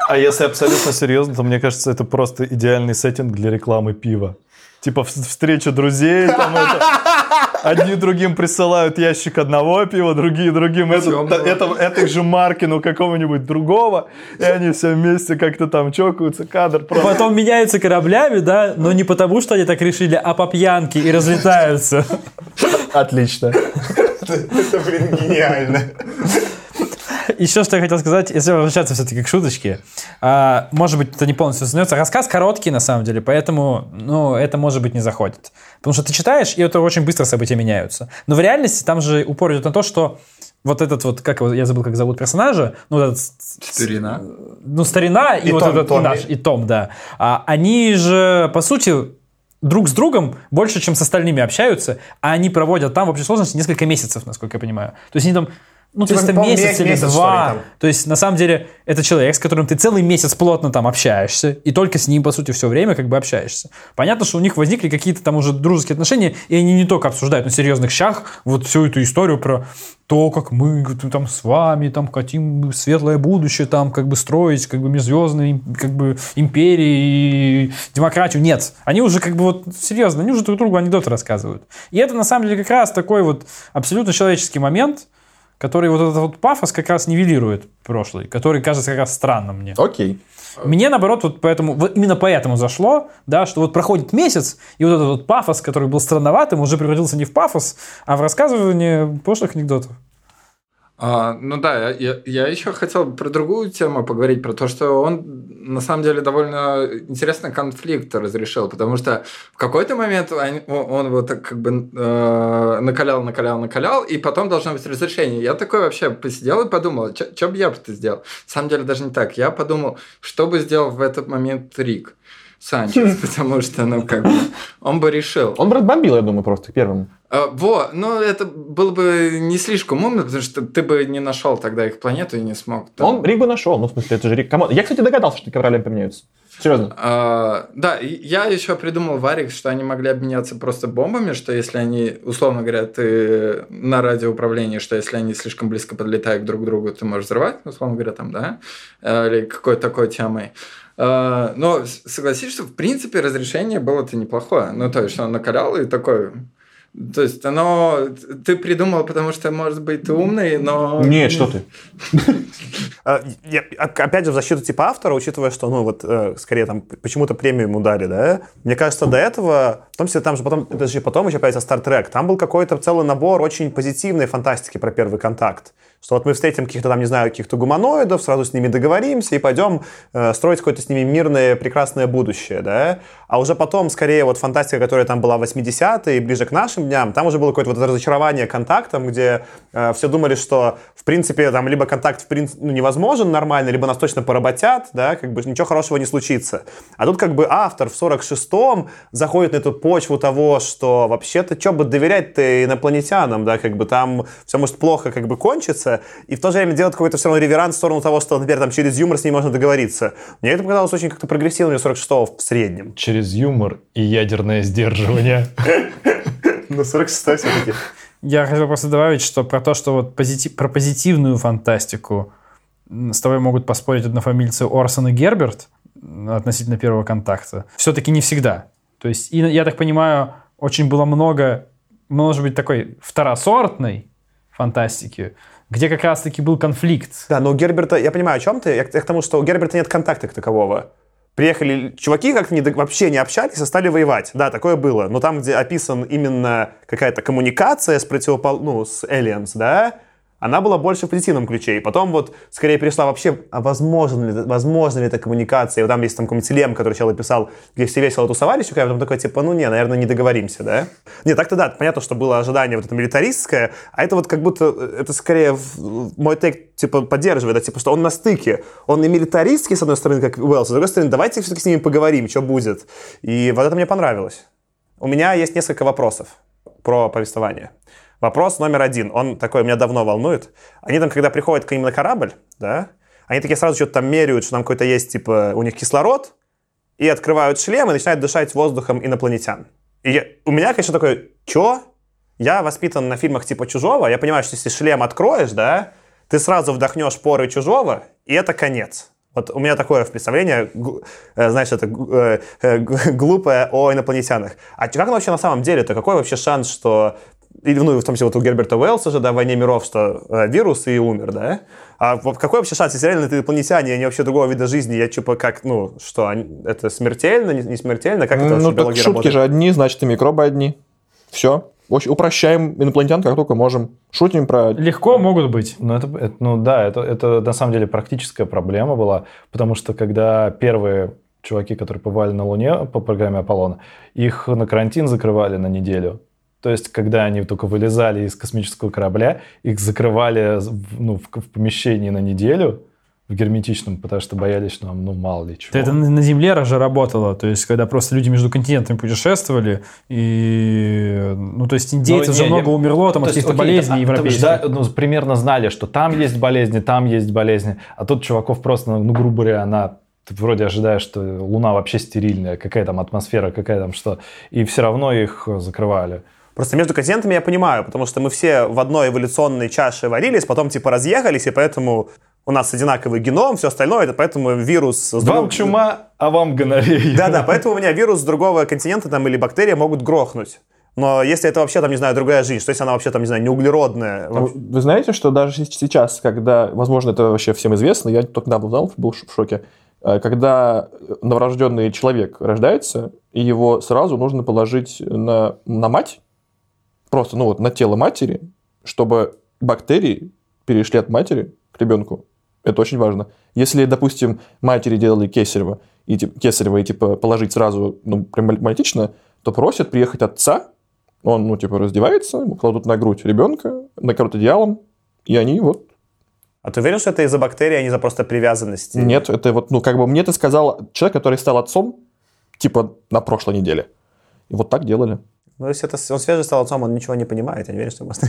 А если абсолютно серьезно, то мне кажется, это просто идеальный сеттинг для рекламы пива. Типа в- встреча друзей, там это, одни другим присылают ящик одного пива, другие другим это, Тёмного. это, этой же марки, ну какого-нибудь другого, и они все вместе как-то там чокаются, кадр просто. Потом меняются кораблями, да, но не потому, что они так решили, а по пьянке и разлетаются. Отлично. Это, блин, гениально. Еще что я хотел сказать, если возвращаться все-таки к шуточке, а, может быть, это не полностью становится. Рассказ короткий, на самом деле, поэтому, ну, это, может быть, не заходит. Потому что ты читаешь, и это очень быстро события меняются. Но в реальности там же упор идет на то, что вот этот вот, как его, я забыл, как зовут персонажа, ну, этот Старина. ну, старина и, И вот Том, этот Томми. наш, и Том, да. А, они же, по сути, друг с другом больше, чем с остальными общаются, а они проводят там в общей сложности несколько месяцев, насколько я понимаю. То есть они там, ну, Типа, то есть по-моему, месяц или месяц, ли, два. там. То есть, на самом деле, это человек, с которым ты целый месяц плотно там общаешься, и только с ним, по сути, все время как бы общаешься. Понятно, что у них возникли какие-то там уже дружеские отношения, и они не только обсуждают на серьезных щах вот всю эту историю про то, как мы там с вами там хотим светлое будущее там как бы строить, как бы межзвездные как бы империи и демократию. Нет, они уже как бы вот серьезно, они уже друг другу анекдоты рассказывают. И это на самом деле как раз такой вот абсолютно человеческий момент, который вот этот вот пафос как раз нивелирует прошлый, который кажется как раз странным мне. Окей. Мне, наоборот, вот поэтому, вот именно поэтому зашло, да, что вот проходит месяц, и вот этот вот пафос, который был странноватым, уже превратился не в пафос, а в рассказывание прошлых анекдотов. А, ну да, я, я, еще хотел про другую тему поговорить, про то, что он на самом деле довольно интересный конфликт разрешил, потому что в какой-то момент он, он вот так как бы э, накалял, накалял, накалял, и потом должно быть разрешение. Я такой вообще посидел и подумал, что бы я бы это сделал? На самом деле даже не так. Я подумал, что бы сделал в этот момент Рик Санчес, потому что, ну, как бы, он бы решил. Он бы разбомбил, я думаю, просто первым. А, Во, ну это было бы не слишком умно, потому что ты бы не нашел тогда их планету и не смог. там- Он бы нашел, ну, в смысле, это же Рик. Кому- Я, кстати, догадался, что корабли поменяются. Серьезно. А, да, я еще придумал варик, что они могли обменяться просто бомбами, что если они, условно говоря, ты на радиоуправлении, что если они слишком близко подлетают друг к другу, ты можешь взрывать, условно говоря, там, да, Э, или какой-то такой темой. А, Но согласись, что в принципе разрешение было-то неплохое. Ну, то есть он накалял и такой... То есть оно... Ты придумал, потому что, может быть, ты умный, но... Нет, что ты. А, а- опять же, в защиту типа автора, учитывая, что, ну, вот, э, скорее, там, почему-то премию ему дали, да, мне кажется, до этого, в том числе, там же потом, это же потом еще появится Star Trek, там был какой-то целый набор очень позитивной фантастики про первый контакт, что вот мы встретим каких-то там, не знаю, каких-то гуманоидов, сразу с ними договоримся и пойдем э, строить какое-то с ними мирное, прекрасное будущее, да, а уже потом, скорее, вот фантастика, которая там была в 80-е и ближе к нашим дням, там уже было какое-то вот разочарование контактом, где э, все думали, что, в принципе, там либо контакт в принципе, ну, невозможен нормально, либо нас точно поработят, да, как бы ничего хорошего не случится. А тут как бы автор в 46-м заходит на эту почву того, что вообще-то, что бы доверять-то инопланетянам, да, как бы там все может плохо как бы и в то же время делать какой-то все равно реверанс в сторону того, что, например, там через юмор с ней можно договориться. Мне это показалось очень как-то прогрессивно для 46-го в среднем. Через юмор и ядерное сдерживание. Ну, 46 все-таки. Я хотел просто добавить, что про то, что вот позити- про позитивную фантастику с тобой могут поспорить однофамильцы Орсон и Герберт относительно первого контакта. Все-таки не всегда. То есть, и, я так понимаю, очень было много, может быть, такой второсортной фантастики, где как раз-таки был конфликт. Да, но у Герберта, я понимаю, о чем ты. Я, к я к тому, что у Герберта нет контакта как такового. Приехали чуваки, как-то не вообще не общались, и стали воевать. Да, такое было. Но там, где описан именно какая-то коммуникация с противопол... ну, с Aliens, да, она была больше в позитивном ключе. И потом вот скорее перешла вообще, а возможно ли, возможно ли эта коммуникация? И вот там есть там какой-нибудь телем, который человек писал, где все весело тусовались, а потом такой, типа, ну не, наверное, не договоримся, да? Не, так-то да, понятно, что было ожидание вот это милитаристское, а это вот как будто, э, это скорее мой тейк, типа, поддерживает, да, типа, что он на стыке. Он и милитаристский, с одной стороны, как Уэллс, с другой стороны, давайте все-таки с ними поговорим, что будет. И вот это мне понравилось. У меня есть несколько вопросов про повествование. Вопрос номер один, он такой меня давно волнует. Они там, когда приходят к ним на корабль, да, они такие сразу что-то там меряют, что там какой-то есть, типа, у них кислород, и открывают шлем и начинают дышать воздухом инопланетян. И я- у меня, конечно, такой, чё? Я воспитан на фильмах типа «Чужого», я понимаю, что если шлем откроешь, да, ты сразу вдохнешь поры «Чужого», и это конец. Вот у меня такое представление, э, знаешь, это э, э, глупое о инопланетянах. А как вообще на самом деле-то? Какой вообще шанс, что... Или, ну, в том числе вот у Герберта Уэллса же, да, в «Войне миров», что э, вирус и умер, да? А какой вообще шанс, если реально это инопланетяне, они вообще другого вида жизни, я типа как, ну, что, они- это смертельно, не, не смертельно? Как это вообще Ну, так биология шутки работает? же одни, значит, и микробы одни. Все. Очень упрощаем инопланетян, как только можем. Шутим про... Легко могут быть. Ну, это, это- ну да, это, это на самом деле практическая проблема была, потому что когда первые чуваки, которые побывали на Луне по программе Аполлона, их на карантин закрывали на неделю. То есть, когда они только вылезали из космического корабля, их закрывали в- ну, в, в помещении на неделю, в герметичном, потому что боялись, что нам, ну, мало ли чего. Это на Земле же работало, то есть когда просто люди между континентами путешествовали, и, ну, то есть индейцев Ну, же не, много не- умерло там То от есть, каких-то болезней да, потому что, европейских. да, ну, примерно знали, что там есть болезни, там есть болезни, а тут чуваков просто, ну, грубо говоря, она ты вроде ожидаешь, что Луна вообще стерильная, какая там атмосфера, какая там что, и все равно их закрывали. Просто между континентами я понимаю, потому что мы все в одной эволюционной чаше варились, потом типа разъехались, и поэтому у нас одинаковый геном, все остальное, это поэтому вирус... с Вам другого- чума, а вам гонорея. Да-да, поэтому у меня вирус с другого континента там или бактерия могут грохнуть. Но если это вообще, там, не знаю, другая жизнь, что если она вообще, там, не знаю, не углеродная? Ну, вообще- Вы знаете, что даже сейчас, когда, возможно, это вообще всем известно, я только недавно узнал, был в шоке, э, когда новорожденный человек рождается, и его сразу нужно положить на, на мать, просто, ну вот, на тело матери, чтобы бактерии перешли от матери к ребенку. Это очень важно. Если, допустим, матери делали кесарево, и, тип- кесарево, и типа положить сразу, ну, прям малютично, то просят приехать отца, он, ну, типа, раздевается, ему кладут на грудь ребенка, накроют одеялом, и они вот... А ты уверен, что это из-за бактерий, а не из-за просто привязанности? Нет, это вот, ну, как бы мне это сказал человек, который стал отцом, типа, на прошлой неделе. И вот так делали. Ну, если это, он свежий стал отцом, он ничего не понимает, я не уверен, что может...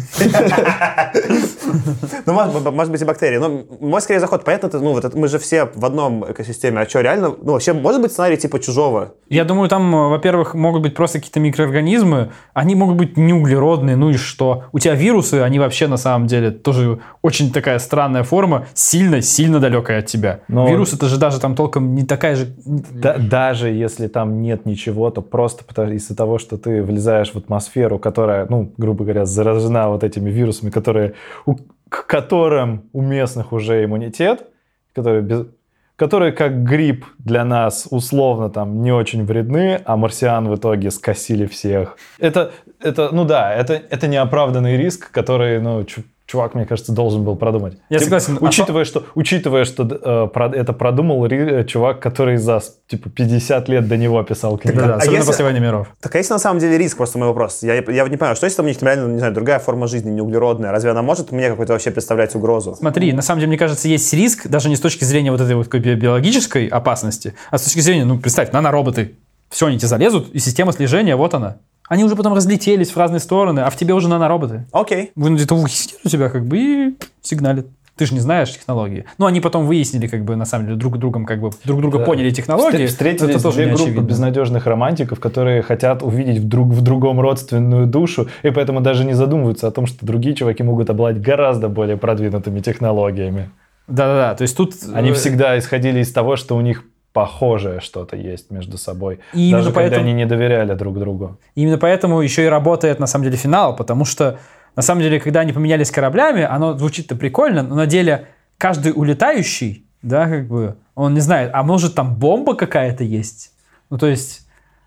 Ну, может, быть, и бактерии. Но мой скорее заход, понятно, ну, вот мы же все в одном экосистеме. А что, реально, ну, вообще, может быть сценарий типа чужого? Я думаю, там, э, во-первых, могут быть просто какие-то микроорганизмы, они могут быть неуглеродные, ну и что? У тебя вирусы, они вообще на самом деле тоже очень такая странная форма, сильно-сильно далекая от тебя. Но- Вирус это же даже там толком не такая же... Да- даже если там нет ничего, то просто из-за того, что ты влезаешь в атмосферу, которая, ну, грубо говоря, заражена вот этими вирусами, которые, у- к которым у местных уже иммунитет, которые, без- которые как грипп для нас условно там не очень вредны, а марсиан в итоге скосили всех. Это, это ну да, это, это неоправданный риск, который, ну, чувак, мне кажется, должен был продумать. Я Типа, согласен. Учитывая, что, учитывая, что э, про- это продумал ри- э, чувак, который за типа 50 лет до него писал книгу. Да, особенно если- после войны миров. Так а если на самом деле риск, просто мой вопрос. Я, я вот не понимаю, что если там у них реально, не знаю, другая форма жизни, не углеродная? Разве она может мне какой-то вообще представлять угрозу? Смотри, на самом деле, мне кажется, есть риск, даже не с точки зрения вот этой вот биологической опасности, а с точки зрения, ну, представь, нанороботы. Все, они тебе залезут, и система слежения, вот она. Они уже потом разлетелись в разные стороны, а в тебе уже нанороботы. Окей. Вы где-то в ухе сидят у тебя как бы и сигналит. Ты же не знаешь технологии. Ну, они потом выяснили, как бы, на самом деле, друг другом, как бы, друг друга Да. поняли технологии. Встр- Встретились это тоже две группы очевидно. безнадежных романтиков, которые хотят увидеть в, друг, в другом родственную душу, и поэтому даже не задумываются о том, что другие чуваки могут обладать гораздо более продвинутыми технологиями. Да-да-да, то есть тут... Они э, всегда исходили из того, что у них похожее что-то есть между собой. И даже когда поэтому- они не доверяли друг другу. Именно поэтому еще и работает, на самом деле, финал, потому что, на самом деле, когда они поменялись кораблями, оно звучит-то прикольно, но на деле каждый улетающий, да, как бы, он не знает, а может там бомба какая-то есть? Ну, то есть,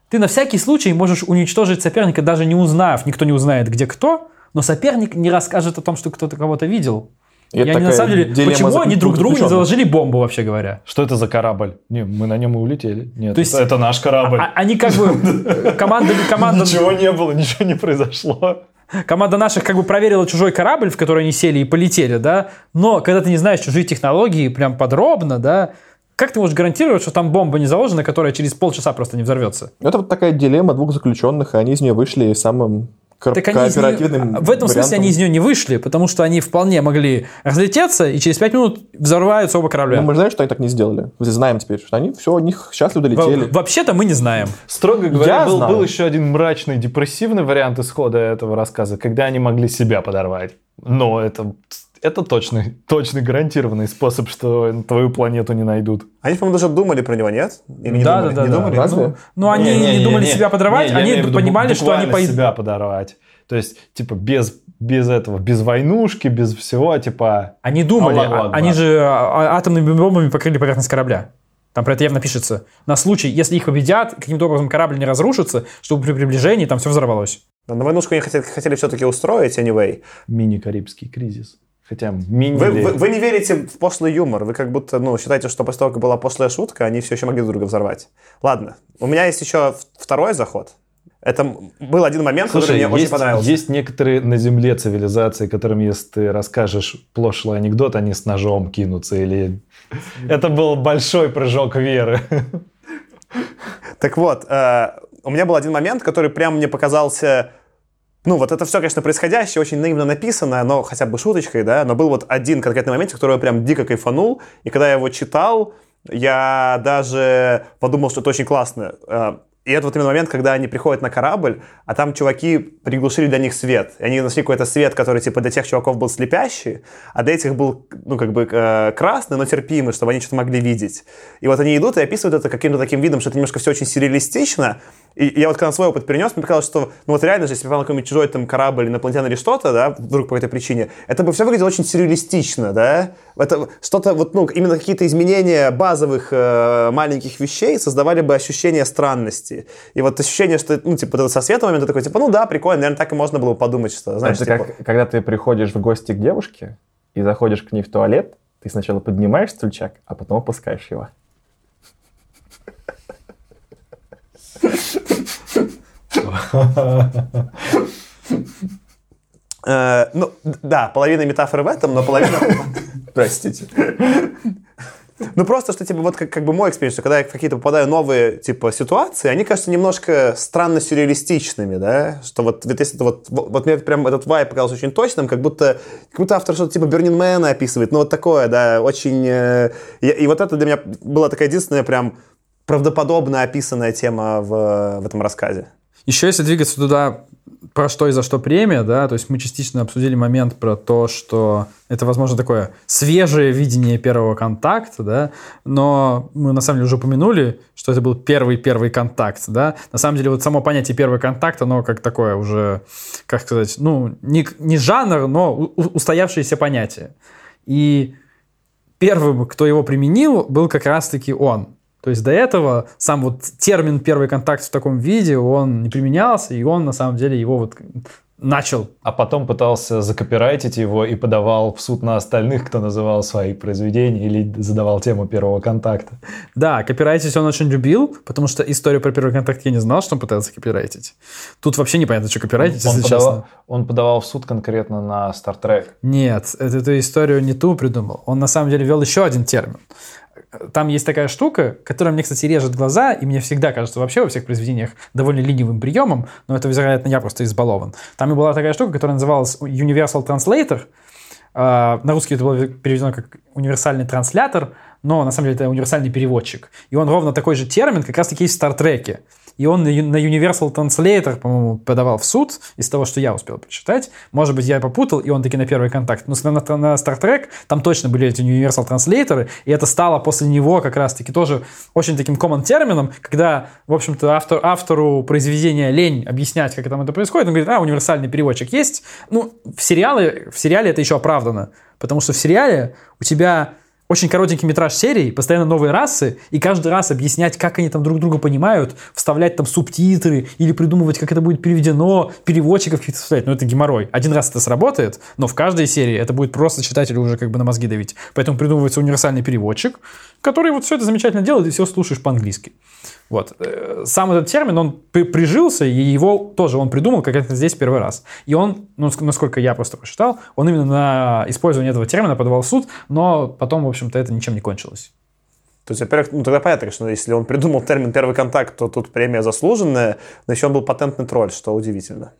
ты на всякий случай можешь уничтожить соперника, даже не узнав, никто не узнает, где кто, но соперник не расскажет о том, что кто-то кого-то видел. Это они, на такая самом деле, почему они друг другу не заложили бомбу, вообще говоря? Что это за корабль? Не, мы на нем и улетели. Нет, То есть- это, это наш корабль. А- они как бы... Команда, команда, Ничего не было, ничего не произошло. Команда наших как бы проверила чужой корабль, в который они сели и полетели, да, но когда ты не знаешь чужие технологии прям подробно, да, как ты можешь гарантировать, что там бомба не заложена, которая через полчаса просто не взорвется? Это вот такая дилемма двух заключенных, и они из нее вышли самым Так они из неё- кооперативным в этом смысле вариантом. они из нее не вышли, потому что они вполне могли разлететься, и через пять минут взорваются оба корабля. Ну, мы знаем, что они так не сделали. Мы знаем теперь, что они все, у них счастливо долетели. Во- Вообще-то мы не знаем. Строго говоря, Я был, знаю. был еще один мрачный, депрессивный вариант исхода этого рассказа, когда они могли себя подорвать. Но это, это точный, точный гарантированный способ, что твою планету не найдут. Они, по-моему, даже думали про него, нет? Или не Да, думали? да, не да, думали? да. Разве? Ну, они не, думали себя подорвать, Не, они виду понимали, что они пойдут. себя подорвать. То есть, типа, без, без этого, без войнушки, без всего, типа... Они думали, Аллаху а- Акбар. они же а, атомными бомбами покрыли поверхность корабля. Там про это явно пишется. На случай, если их победят, каким-то образом корабль не разрушится, чтобы при приближении там все взорвалось. Да, На войнушку они хотели, хотели все-таки устроить, anyway. Мини-карибский кризис. Хотя мини Вы, вы, вы не верите в пошлый юмор. Вы как будто, ну, считаете, что после того, как была пошлая шутка, они все еще могли друг друга взорвать. Ладно. У меня есть еще второй заход. Это был один момент, который Слушай, мне очень есть, понравился. есть некоторые на Земле цивилизации, которым, если ты расскажешь пошлый анекдот, они с ножом кинутся. Или это был большой прыжок веры. Так вот, э, у меня был один момент, который прям мне показался... Ну, вот это все, конечно, происходящее, очень наивно написано, но хотя бы шуточкой, да, но был вот один конкретный момент, который я прям дико кайфанул, и когда я его читал, я даже подумал, что это очень классно. И это вот именно момент, когда они приходят на корабль, а там чуваки приглушили для них свет. И они нашли какой-то свет, который, типа, для тех чуваков был слепящий, а для этих был, ну, как бы, э, красный, но терпимый, чтобы они что-то могли видеть. И вот они идут и описывают это каким-то таким видом, что это немножко все очень сюрреалистично. И я вот когда свой опыт перенес, мне показалось, что, ну, вот реально же, если попал на какой-нибудь чужой там корабль, инопланетян или что-то, да, вдруг по какой-то причине, это бы все выглядело очень сюрреалистично, да. Это что-то, вот, ну, именно какие-то изменения базовых э, маленьких вещей создавали бы ощущение странности. И вот ощущение, что, ну, типа, со светом момент, ты такой, типа, ну да, прикольно, наверное, так и можно было бы подумать, что, знаешь, это типа, как, когда ты приходишь в гости к девушке и заходишь к ней в туалет, ты сначала поднимаешь стульчак, а потом опускаешь его. Э, ну, да, половина метафоры в этом, но половина... Простите. Ну, просто, что, типа, вот как, как бы мой experience, что когда я в какие-то попадаю новые, типа, ситуации, они кажутся немножко странно сюрреалистичными, да, что вот, вот если вот, вот мне прям этот vibe показался очень точным, как будто, как будто автор что-то типа Бернинмена описывает, ну, вот такое, да, очень... э, и, и вот это для меня была такая единственная прям правдоподобно описанная тема в, в этом рассказе. Еще если двигаться туда, про что и за что премия, да, то есть мы частично обсудили момент про то, что это, возможно, такое свежее видение первого контакта, да, но мы на самом деле уже упомянули, что это был первый-первый контакт, да. На самом деле вот само понятие первый контакт, оно как такое уже, как сказать, ну, не, не жанр, но устоявшееся понятие. И первым, кто его применил, был как раз-таки он. То есть до этого сам вот термин «первый контакт» в таком виде, он не применялся, и он на самом деле его вот начал. А потом пытался закопирайтить его и подавал в суд на остальных, кто называл свои произведения или задавал тему первого контакта. Да, копирайтить он очень любил, потому что историю про первый контакт я не знал, что он пытается копирайтить. Тут вообще непонятно, что копирайтить, Он если подавал, честно. он подавал в суд конкретно на Star Trek. Нет, эту, эту историю не ту придумал. Он на самом деле ввел еще один термин. Там есть такая штука, которая мне, кстати, режет глаза, и мне всегда кажется вообще во всех произведениях довольно ленивым приемом, но это, вероятно, я просто избалован. Там и была такая штука, которая называлась Universal Translator. А, на русский это было переведено как универсальный транслятор, но на самом деле это универсальный переводчик. И он ровно такой же термин как раз-таки есть в Стартреке. И он на Universal Translator, по-моему, подавал в суд из того, что я успел прочитать. Может быть, я попутал, и он таки на первый контакт. Но на, на, на Star Trek там точно были эти Universal Translator, и это стало после него как раз-таки тоже очень таким common термином, когда, в общем-то, автор, автору произведения лень объяснять, как там это происходит, он говорит, а, универсальный переводчик есть. Ну, в сериале, в сериале это еще оправдано, потому что в сериале у тебя очень коротенький метраж серии, постоянно новые расы, и каждый раз объяснять, как они там друг друга понимают, вставлять там субтитры или придумывать, как это будет переведено, переводчиков каких-то вставлять. Ну, это геморрой. Один раз это сработает, но в каждой серии это будет просто читателю уже как бы на мозги давить. Поэтому придумывается универсальный переводчик, который вот все это замечательно делает, и все слушаешь по-английски. Вот. Э, Сам этот термин, он при- прижился, и его тоже он придумал, это здесь первый раз. И он, ну, ск- насколько я просто прочитал, он именно на использование этого термина подавал в суд, но потом, в общем-то, это ничем не кончилось. То есть, во-первых, ну тогда понятно, что если он придумал термин «первый контакт», то тут премия заслуженная, но еще он был патентный тролль, что удивительно.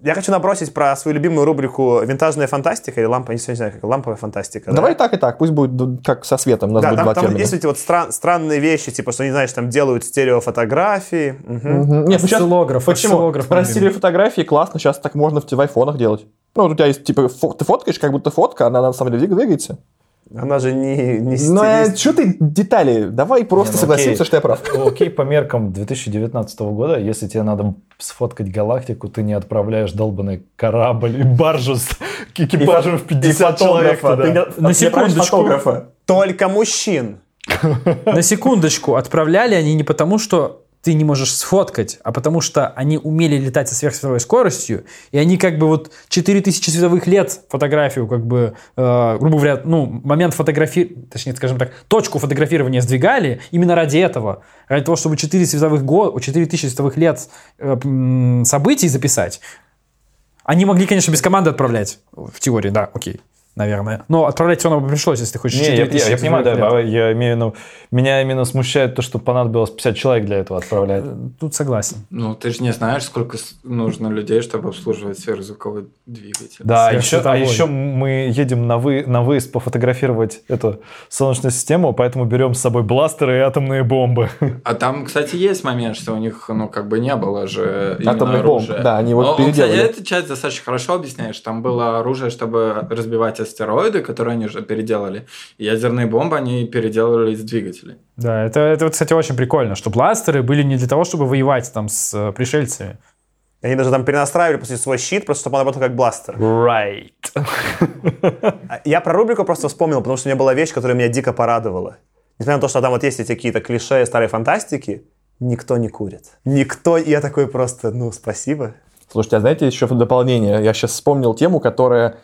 Я хочу набросить про свою любимую рубрику «Винтажная фантастика» или лампа, не знаю, как ламповая фантастика. да? Давай так и так, пусть будет как со светом, у нас Да, будет там, два там термина. есть эти вот стран- странные вещи, типа, что, не знаешь, там делают стереофотографии. Мгм. Мгм. Нет, ну щас- Осциллограф, Почему? осциллограф, Про наверное. стиле фотографии классно, сейчас так можно в, в айфонах делать. Ну, вот у тебя есть, типа, фо- ты фоткаешь, как будто фотка, она на самом деле двиг- двигается. Она же не, не Ну, а стилист. что ты детали? Давай просто Не, ну согласимся, окей. что я прав. Окей, по меркам 2019 года, если тебе надо сфоткать галактику, ты не отправляешь долбанный корабль и баржу с экипажем в 50 человек Фотографа. туда. Ты На секундочку. фотографа. Только мужчин. На секундочку, отправляли они не потому, что ты не можешь сфоткать, а потому что они умели летать со сверхсветовой скоростью, и они как бы вот 4000 световых лет фотографию, как бы, э, грубо говоря, ну, момент фотографии, точнее, скажем так, точку фотографирования сдвигали именно ради этого. Ради того, чтобы 4 световых год, 4000 световых лет э, событий записать. Они могли, конечно, без команды отправлять. В теории, да, окей, наверное. Но отправлять все равно бы пришлось, если ты хочешь Не, я, 4000 я- я понимаю, да, лет. я имею в виду, меня именно смущает то, что понадобилось 50 человек для этого отправлять. Тут согласен. Ну, ты же не знаешь, сколько нужно людей, чтобы обслуживать сверхзвуковой двигатель. Да, а еще, а еще мы едем на, вы, на выезд пофотографировать эту Солнечную систему, поэтому берем с собой бластеры и атомные бомбы. А там, кстати, есть момент, что у них, ну, как бы не было же Атомных бомб, оружия. да, они вот Но, кстати, переделали. эта часть достаточно хорошо объясняешь. Там было оружие, чтобы разбивать астероиды, которые они уже переделали. И ядерные бомбы они переделали из двигателей. Да, это, это, вот, кстати, очень прикольно, что бластеры были не для того, чтобы воевать там с э, пришельцами. Они даже там перенастраивали после свой щит, просто чтобы он работал как бластер. Right. А Я про рубрику просто вспомнил, потому что у меня была вещь, которая меня дико порадовала. Несмотря на то, что там вот есть эти какие-то клише старой фантастики, никто не курит. Никто, и я такой просто, ну, спасибо. Слушайте, а знаете, еще в дополнение, я сейчас вспомнил тему, которая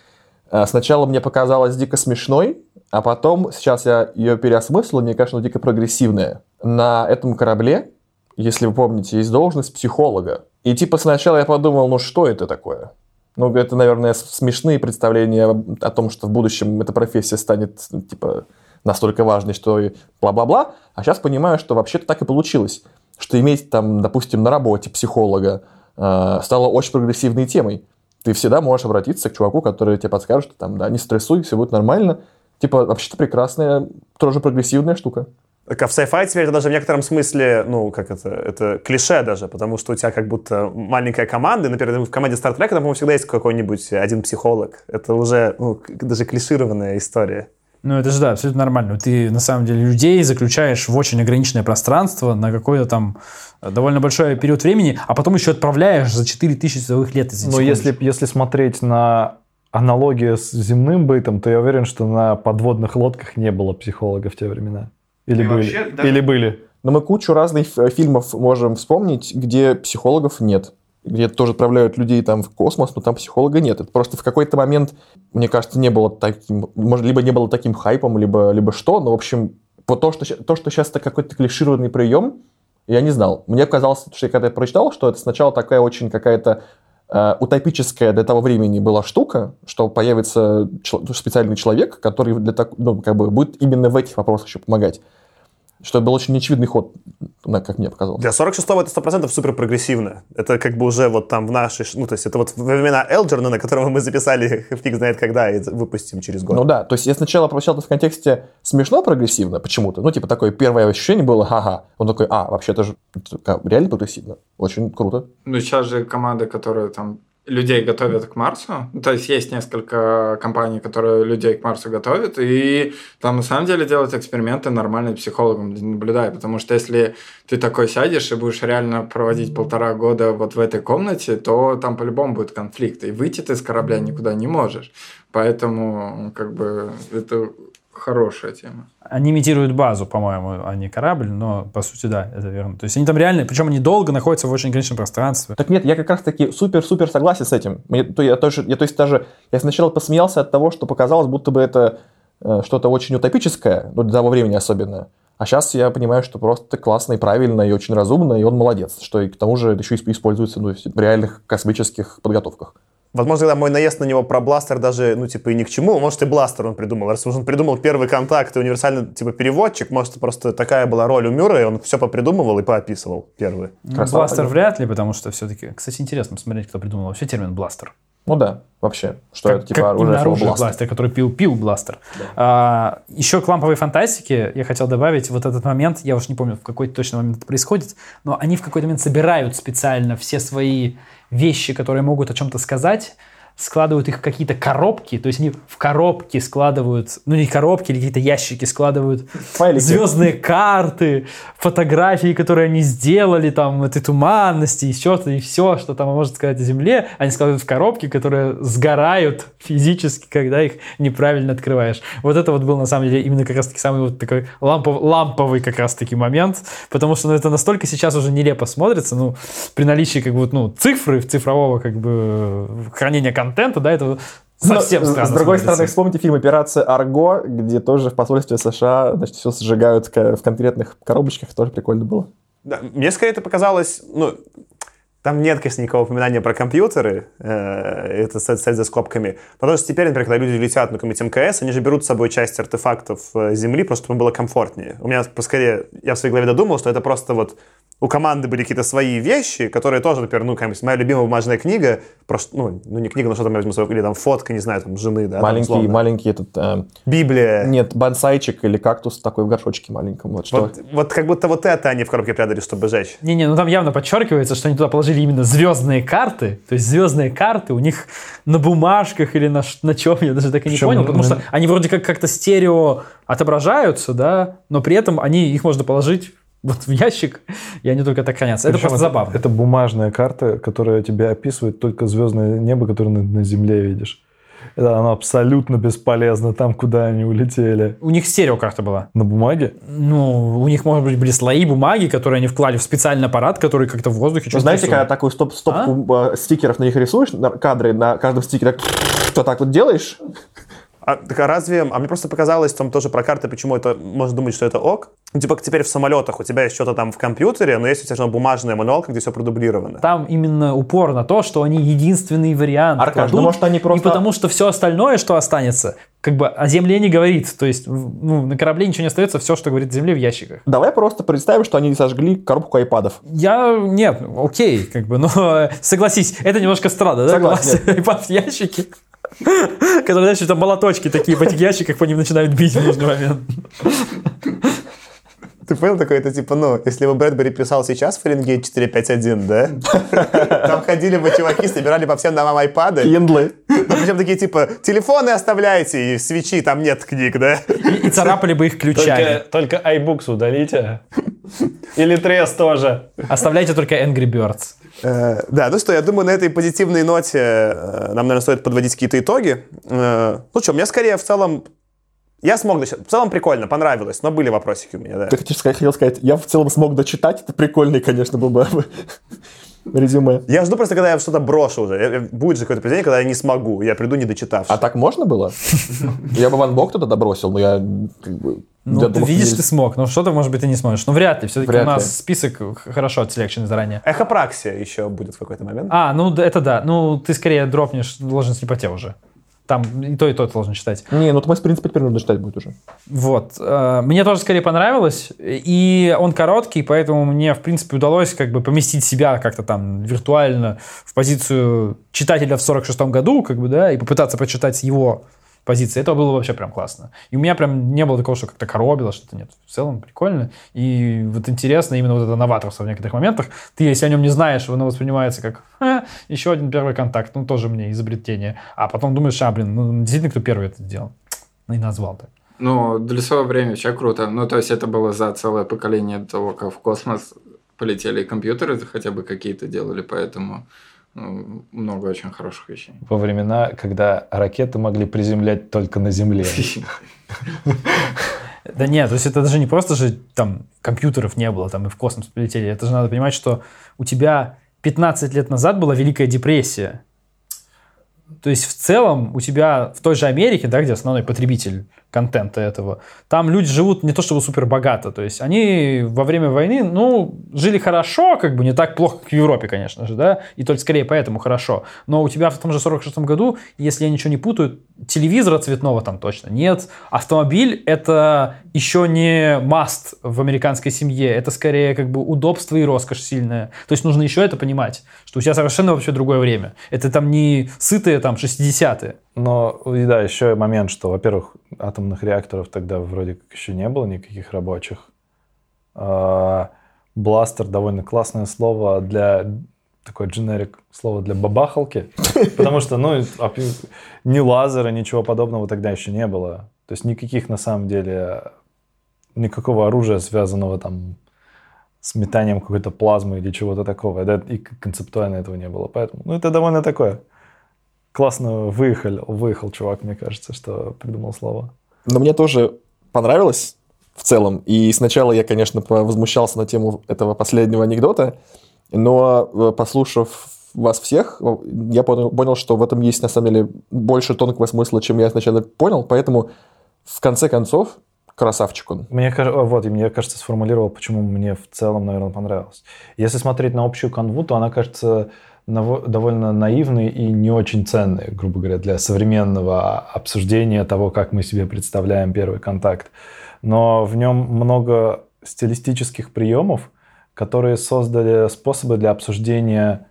сначала мне показалась дико смешной, а потом, сейчас я ее переосмыслил, мне кажется, она дико прогрессивная. На этом корабле, если вы помните, есть должность психолога. И типа сначала я подумал, ну что это такое? Ну, это, наверное, смешные представления о том, что в будущем эта профессия станет, типа, настолько важной, что и бла-бла-бла. А сейчас понимаю, что вообще-то так и получилось. Что иметь там, допустим, на работе психолога э, стало очень прогрессивной темой. Ты всегда можешь обратиться к чуваку, который тебе подскажет, что там, да, не стрессуй, все будет нормально. Типа, вообще-то прекрасная, тоже прогрессивная штука. Так, а в sci-fi теперь это даже в некотором смысле, ну, как это, это клише даже, потому что у тебя как будто маленькая команда, например, в команде Star Trek, там, по-моему, всегда есть какой-нибудь один психолог. Это уже, ну, даже клишированная история. Ну, это же, да, абсолютно нормально. Ты, на самом деле, людей заключаешь в очень ограниченное пространство на какой-то там э, довольно большой период времени, а потом еще отправляешь за 4000 световых лет. Но секундочку. Ну, если, если смотреть на аналогию с земным бытом, то я уверен, что на подводных лодках не было психолога в те времена. Или И были? вообще даже- Или были? Но мы кучу разных фильмов можем вспомнить, где психологов нет. Где тоже отправляют людей там в космос, но там психолога нет. Это просто в какой-то момент, мне кажется, не было таким, может, либо не было таким хайпом, либо, либо что, но, в общем, по то, что, то, что сейчас это какой-то клишированный прием, я не знал. Мне казалось, что я когда я прочитал, что это сначала такая очень какая-то э, утопическая для того времени была штука, что появится чел- специальный человек, который для так, ну, как бы будет именно в этих вопросах еще помогать. Что был очень неочевидный ход, как мне показалось. Для 46-го это 100% супер прогрессивно. Это как бы уже вот там в нашей... Ну, то есть это вот во времена Элджерна, на которого мы записали фиг знает когда и выпустим через год. Ну да, то есть я сначала прочитал это в контексте смешно прогрессивно почему-то. Ну, типа, такое первое ощущение было, ага. Он такой, а, вообще это же реально прогрессивно. Очень круто. Ну, сейчас же команды, которые там людей готовят к Марсу. Ну, То есть есть несколько компаний, которые людей к Марсу готовят, и там на самом деле делают эксперименты нормальным психологом, наблюдая, потому что если ты такой сядешь и будешь реально проводить полтора года вот в этой комнате, то там по-любому будет конфликт, и выйти ты с корабля никуда не можешь. Поэтому, как бы, это хорошая тема. Они имитируют базу, по-моему, а не корабль, но по сути да, это верно. То есть они там реально, причем они долго находятся в очень ограниченном пространстве. Так нет, я как раз таки супер-супер согласен с этим. Мне, то, я, тоже, я, то есть даже, я сначала посмеялся от того, что показалось, будто бы это э, что-то очень утопическое, ну, для того времени особенно. А сейчас я понимаю, что просто классно и правильно, и очень разумно, и он молодец. Что и к тому же еще и используется ну, в реальных космических подготовках. Возможно, когда мой наезд на него про бластер даже, ну, типа, и ни к чему. Может, и бластер он придумал. Раз уж он придумал первый контакт и универсальный, типа, переводчик, может, просто такая была роль у Мюра, и он все попридумывал и поописывал первый. Ну, Красава, бластер да. вряд ли, потому что все-таки... Кстати, интересно посмотреть, кто придумал вообще термин бластер. Ну да, вообще. Что как, это типа как оружие оружие бластер, который пил, пил бластер. А, еще к ламповой фантастике я хотел добавить вот этот момент, я уж не помню, в какой точно момент это происходит, но они в какой-то момент собирают специально все свои вещи, которые могут о чем-то сказать, складывают их в какие-то коробки, то есть они в коробки складывают, ну не коробки, или какие-то ящики складывают Файлики. звездные карты, фотографии, которые они сделали, там, этой туманности, еще что-то, и все, что там может сказать о Земле, они складывают в коробки, которые сгорают физически, когда их неправильно открываешь. Вот это вот был, на самом деле, именно как раз-таки самый вот такой лампов- ламповый как раз-таки момент, потому что ну, это настолько сейчас уже нелепо смотрится, ну, при наличии как бы, вот, ну, цифры, цифрового как бы хранения контента, да, это Но совсем с- странно С другой смотрится. стороны, вспомните фильм «Операция Арго», где тоже в посольстве США значит, все сжигают в конкретных коробочках. Тоже прикольно было. Да, мне скорее это показалось, ну, там нет, конечно, никакого упоминания про компьютеры, э, это стоит за скобками. Но потому что теперь, например, когда люди летят на какой-нибудь МКС, они же берут с собой часть артефактов э, Земли, просто чтобы им было комфортнее. У меня скорее, я в своей голове додумал, что это просто вот у команды были какие-то свои вещи, которые тоже, например, ну, какая-нибудь моя любимая бумажная книга, просто, ну, ну, не книга, но что там я возьму, или там фотка, не знаю, там, жены, да, там, маленький, условно. маленький этот... э, Библия. нет, бонсайчик или кактус такой в горшочке маленьком. Вот что. Вот, вот как будто вот это они в коробке прятали, чтобы жечь. Не-не, ну там явно подчеркивается, что они туда положили именно звездные карты. То есть звездные карты у них на бумажках или на, на чем, я даже так и не Причем, понял. Потому что они вроде как как-то стерео отображаются, да, но при этом они, их можно положить вот в ящик, и они только так хранятся. Это Причем просто забавно. Это бумажная карта, которая тебе описывает только звездное небо, которое на, на Земле видишь. Это оно абсолютно бесполезно там, куда они улетели. У них стереокарта была. На бумаге? Ну, у них, может быть, были слои бумаги, которые они вклали в специальный аппарат, который как-то в воздухе Вы что-то знаете, рисует. когда такую стоп стопку э, стикеров на них рисуешь, на кадры на каждом стикере, так, что так вот делаешь, А, так а разве... А мне просто показалось там тоже про карты, почему это... Можно думать, что это ок. Ну, типа, теперь в самолетах у тебя есть что-то там в компьютере, но есть у тебя же бумажная мануалка, где все продублировано. Там именно упор на то, что они единственный вариант Аркаш, кладут, ну, может, они просто- И потому что все остальное, что останется, как бы о земле не говорит. То есть ну, на корабле ничего не остается, все, что говорит о земле, в ящиках. давай просто представим, что они сожгли коробку айпадов. Я... Нет, окей, как бы, но э, согласись, это немножко странно, да? Согласен. IPad в ящики, которые, знаешь, там молоточки такие в этих ящиках по ним начинают бить в нужный момент. Ты понял, такой, это типа, ну, если бы Брэдбери писал сейчас Фаренгейт 451, да? Там ходили бы чуваки, собирали по всем домам айпады. Киндлы. Причем такие, типа, телефоны оставляйте, и свечи, там нет книг, да? И, и царапали бы их ключами. Только, только iBooks удалите. Или Трес тоже. Оставляйте только Angry Birds. Э, Да, ну что, я думаю, на этой позитивной ноте э, нам, наверное, стоит подводить какие-то итоги. Э, Ну что, мне скорее в целом... Я смог дочитать. В целом прикольно, понравилось, но были вопросики у меня, да. Ты хотел сказать, хотел сказать, я в целом смог дочитать, это прикольный, конечно, был бы резюме. Я жду просто, когда я что-то брошу уже. Я- Будет же какое-то произведение, когда я не смогу, я приду не дочитавшись. А так можно было? Я бы Ван Бог тогда добросил, но я как бы... Ну, я ты думал, видишь, ты смог. Ну, что-то, может быть, ты не сможешь. Ну, вряд ли. Все-таки Вряд у нас ли. список хорошо отселекшен заранее. Эхопраксия еще будет в какой-то момент. А, ну, это да. Ну, ты скорее дропнешь ложен слепоте уже. Там и то, и то ты должен читать. Не, ну Томас, в принципе, теперь нужно читать будет уже. Вот. Э, Мне тоже скорее понравилось. И он короткий, поэтому мне, в принципе, удалось как бы поместить себя как-то там виртуально в позицию читателя в 46-м году, как бы, да, и попытаться прочитать его позиции. Это было вообще прям классно. И у меня прям не было такого, что как-то коробило, что-то нет. В целом прикольно. И вот интересно именно вот это новаторство в некоторых моментах. Ты, если о нем не знаешь, оно воспринимается как «А, еще один первый контакт, ну тоже мне изобретение. А потом думаешь, а, блин, ну действительно, кто первый это сделал? Ну и назвал так. Ну, для своего времени вообще круто. Ну, то есть это было за целое поколение того, как в космос полетели компьютеры, хотя бы какие-то делали, поэтому много очень хороших вещей. Во времена, когда ракеты могли приземлять только на Земле. Да нет, то есть это даже не просто же там компьютеров не было, там и в космос полетели. Это же надо понимать, что у тебя 15 лет назад была Великая депрессия. То есть в целом у тебя в той же Америке, да, где основной потребитель контента этого, там люди живут не то чтобы супер богато, то есть они во время войны, ну, жили хорошо, как бы не так плохо, как в Европе, конечно же, да, и только скорее поэтому хорошо. Но у тебя в том же 46-м году, если я ничего не путаю, телевизора цветного там точно нет, автомобиль это еще не маст в американской семье, это скорее как бы удобство и роскошь сильная. То есть нужно еще это понимать, что у тебя совершенно вообще другое время. Это там не сытые там 60-е. Но, да, еще момент, что, во-первых, атомных реакторов тогда вроде как еще не было никаких рабочих. А, Бластер довольно классное слово для такое дженерик слово для бабахалки, потому что, ну, ни лазера, ничего подобного тогда еще не было. То есть никаких, на самом деле, никакого оружия, связанного там с метанием какой-то плазмы или чего-то такого. Да, и концептуально этого не было. Поэтому, ну, это довольно такое. Классно выехал, выехал чувак, мне кажется, что придумал слово. Но мне тоже понравилось в целом. И сначала я, конечно, возмущался на тему этого последнего анекдота, но э, послушав вас всех, я понял, что в этом есть, на самом деле, больше тонкого смысла, чем я сначала понял, поэтому, в конце концов, красавчик он. Мне кажется, вот, и мне кажется, сформулировал, почему мне в целом, наверное, понравилось. Если смотреть на общую канву, то она кажется довольно наивной и не очень ценной, грубо говоря, для современного обсуждения того, как мы себе представляем первый контакт. Но в нем много стилистических приемов, которые создали способы для обсуждения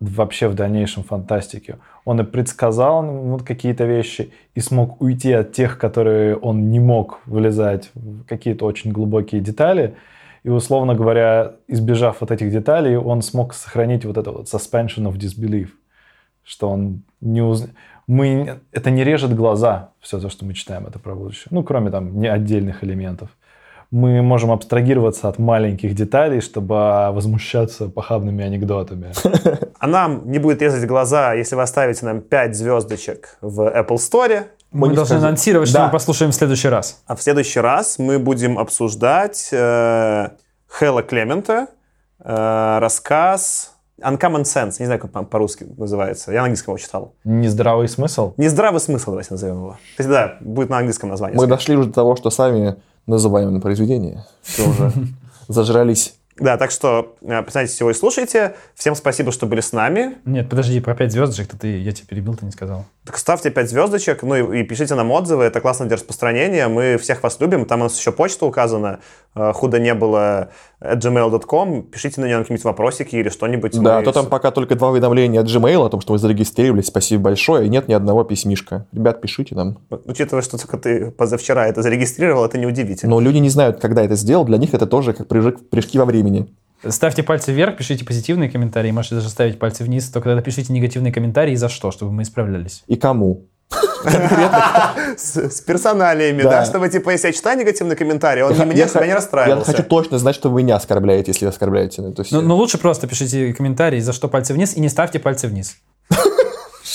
вообще в дальнейшем фантастики. Он и предсказал ну, какие-то вещи и смог уйти от тех, которые он не мог влезать в какие-то очень глубокие детали. И, условно говоря, избежав вот этих деталей, он смог сохранить вот это вот suspension of disbelief, что он не уз... мы... Это не режет глаза, все то, что мы читаем, это про будущее. Ну, кроме там не отдельных элементов. Мы можем абстрагироваться от маленьких деталей, чтобы возмущаться похабными анекдотами. А нам не будет резать глаза, если вы оставите нам 5 звездочек в Apple Store. Мы, не должны сказали. анонсировать, что Да. мы послушаем в следующий раз. А в следующий раз мы будем обсуждать э, Хэлла Клемента, э, рассказ Uncommon Sense, не знаю, как по- по-русски называется. Я на английском его читал. Нездравый смысл. Нездравый смысл, давайте назовем его. То есть, да, будет на английском название. Мы дошли уже до того, что сами называем произведение. Все уже зажрались. Да, так что э, присоединяйтесь его и слушайте. Всем спасибо, что были с нами. Нет, подожди, про 5 звездочек -то ты, я тебя перебил, ты не сказал. Так ставьте 5 звездочек, ну и, и пишите нам отзывы, это классно для распространения. Мы всех вас любим, там у нас еще почта указана, э, худо не было, at gmail.com. Пишите на нее какие-нибудь вопросики или что-нибудь. Да, Мы то там пока только два уведомления от Gmail о том, что вы зарегистрировались. Спасибо большое. И нет ни одного письмишка. Ребят, пишите нам. Учитывая, что только ты позавчера это зарегистрировал, это неудивительно. Но люди не знают, когда это сделал. Для них это тоже как прыжок, прыжки во времени. Ставьте пальцы вверх, пишите позитивные комментарии, можете даже ставить пальцы вниз, только тогда пишите негативные комментарии и за что, чтобы мы исправлялись. И кому? С, с персоналиями, да. Чтобы, типа, если я читаю негативный комментарий, он не меня, Я чтобы я не расстраивался. Я хочу точно знать, что вы меня оскорбляете, если оскорбляете. Ну, но лучше просто пишите комментарии, за что пальцы вниз, и не ставьте пальцы вниз.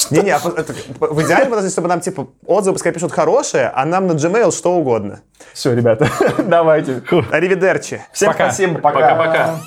Не-не, а это- в идеале, подожди, чтобы нам, типа, отзывы пускай пишут хорошие, а нам на Gmail что угодно. Все, ребята, давайте. Аривидерчи. Всем Пока. спасибо, пока. Пока-пока.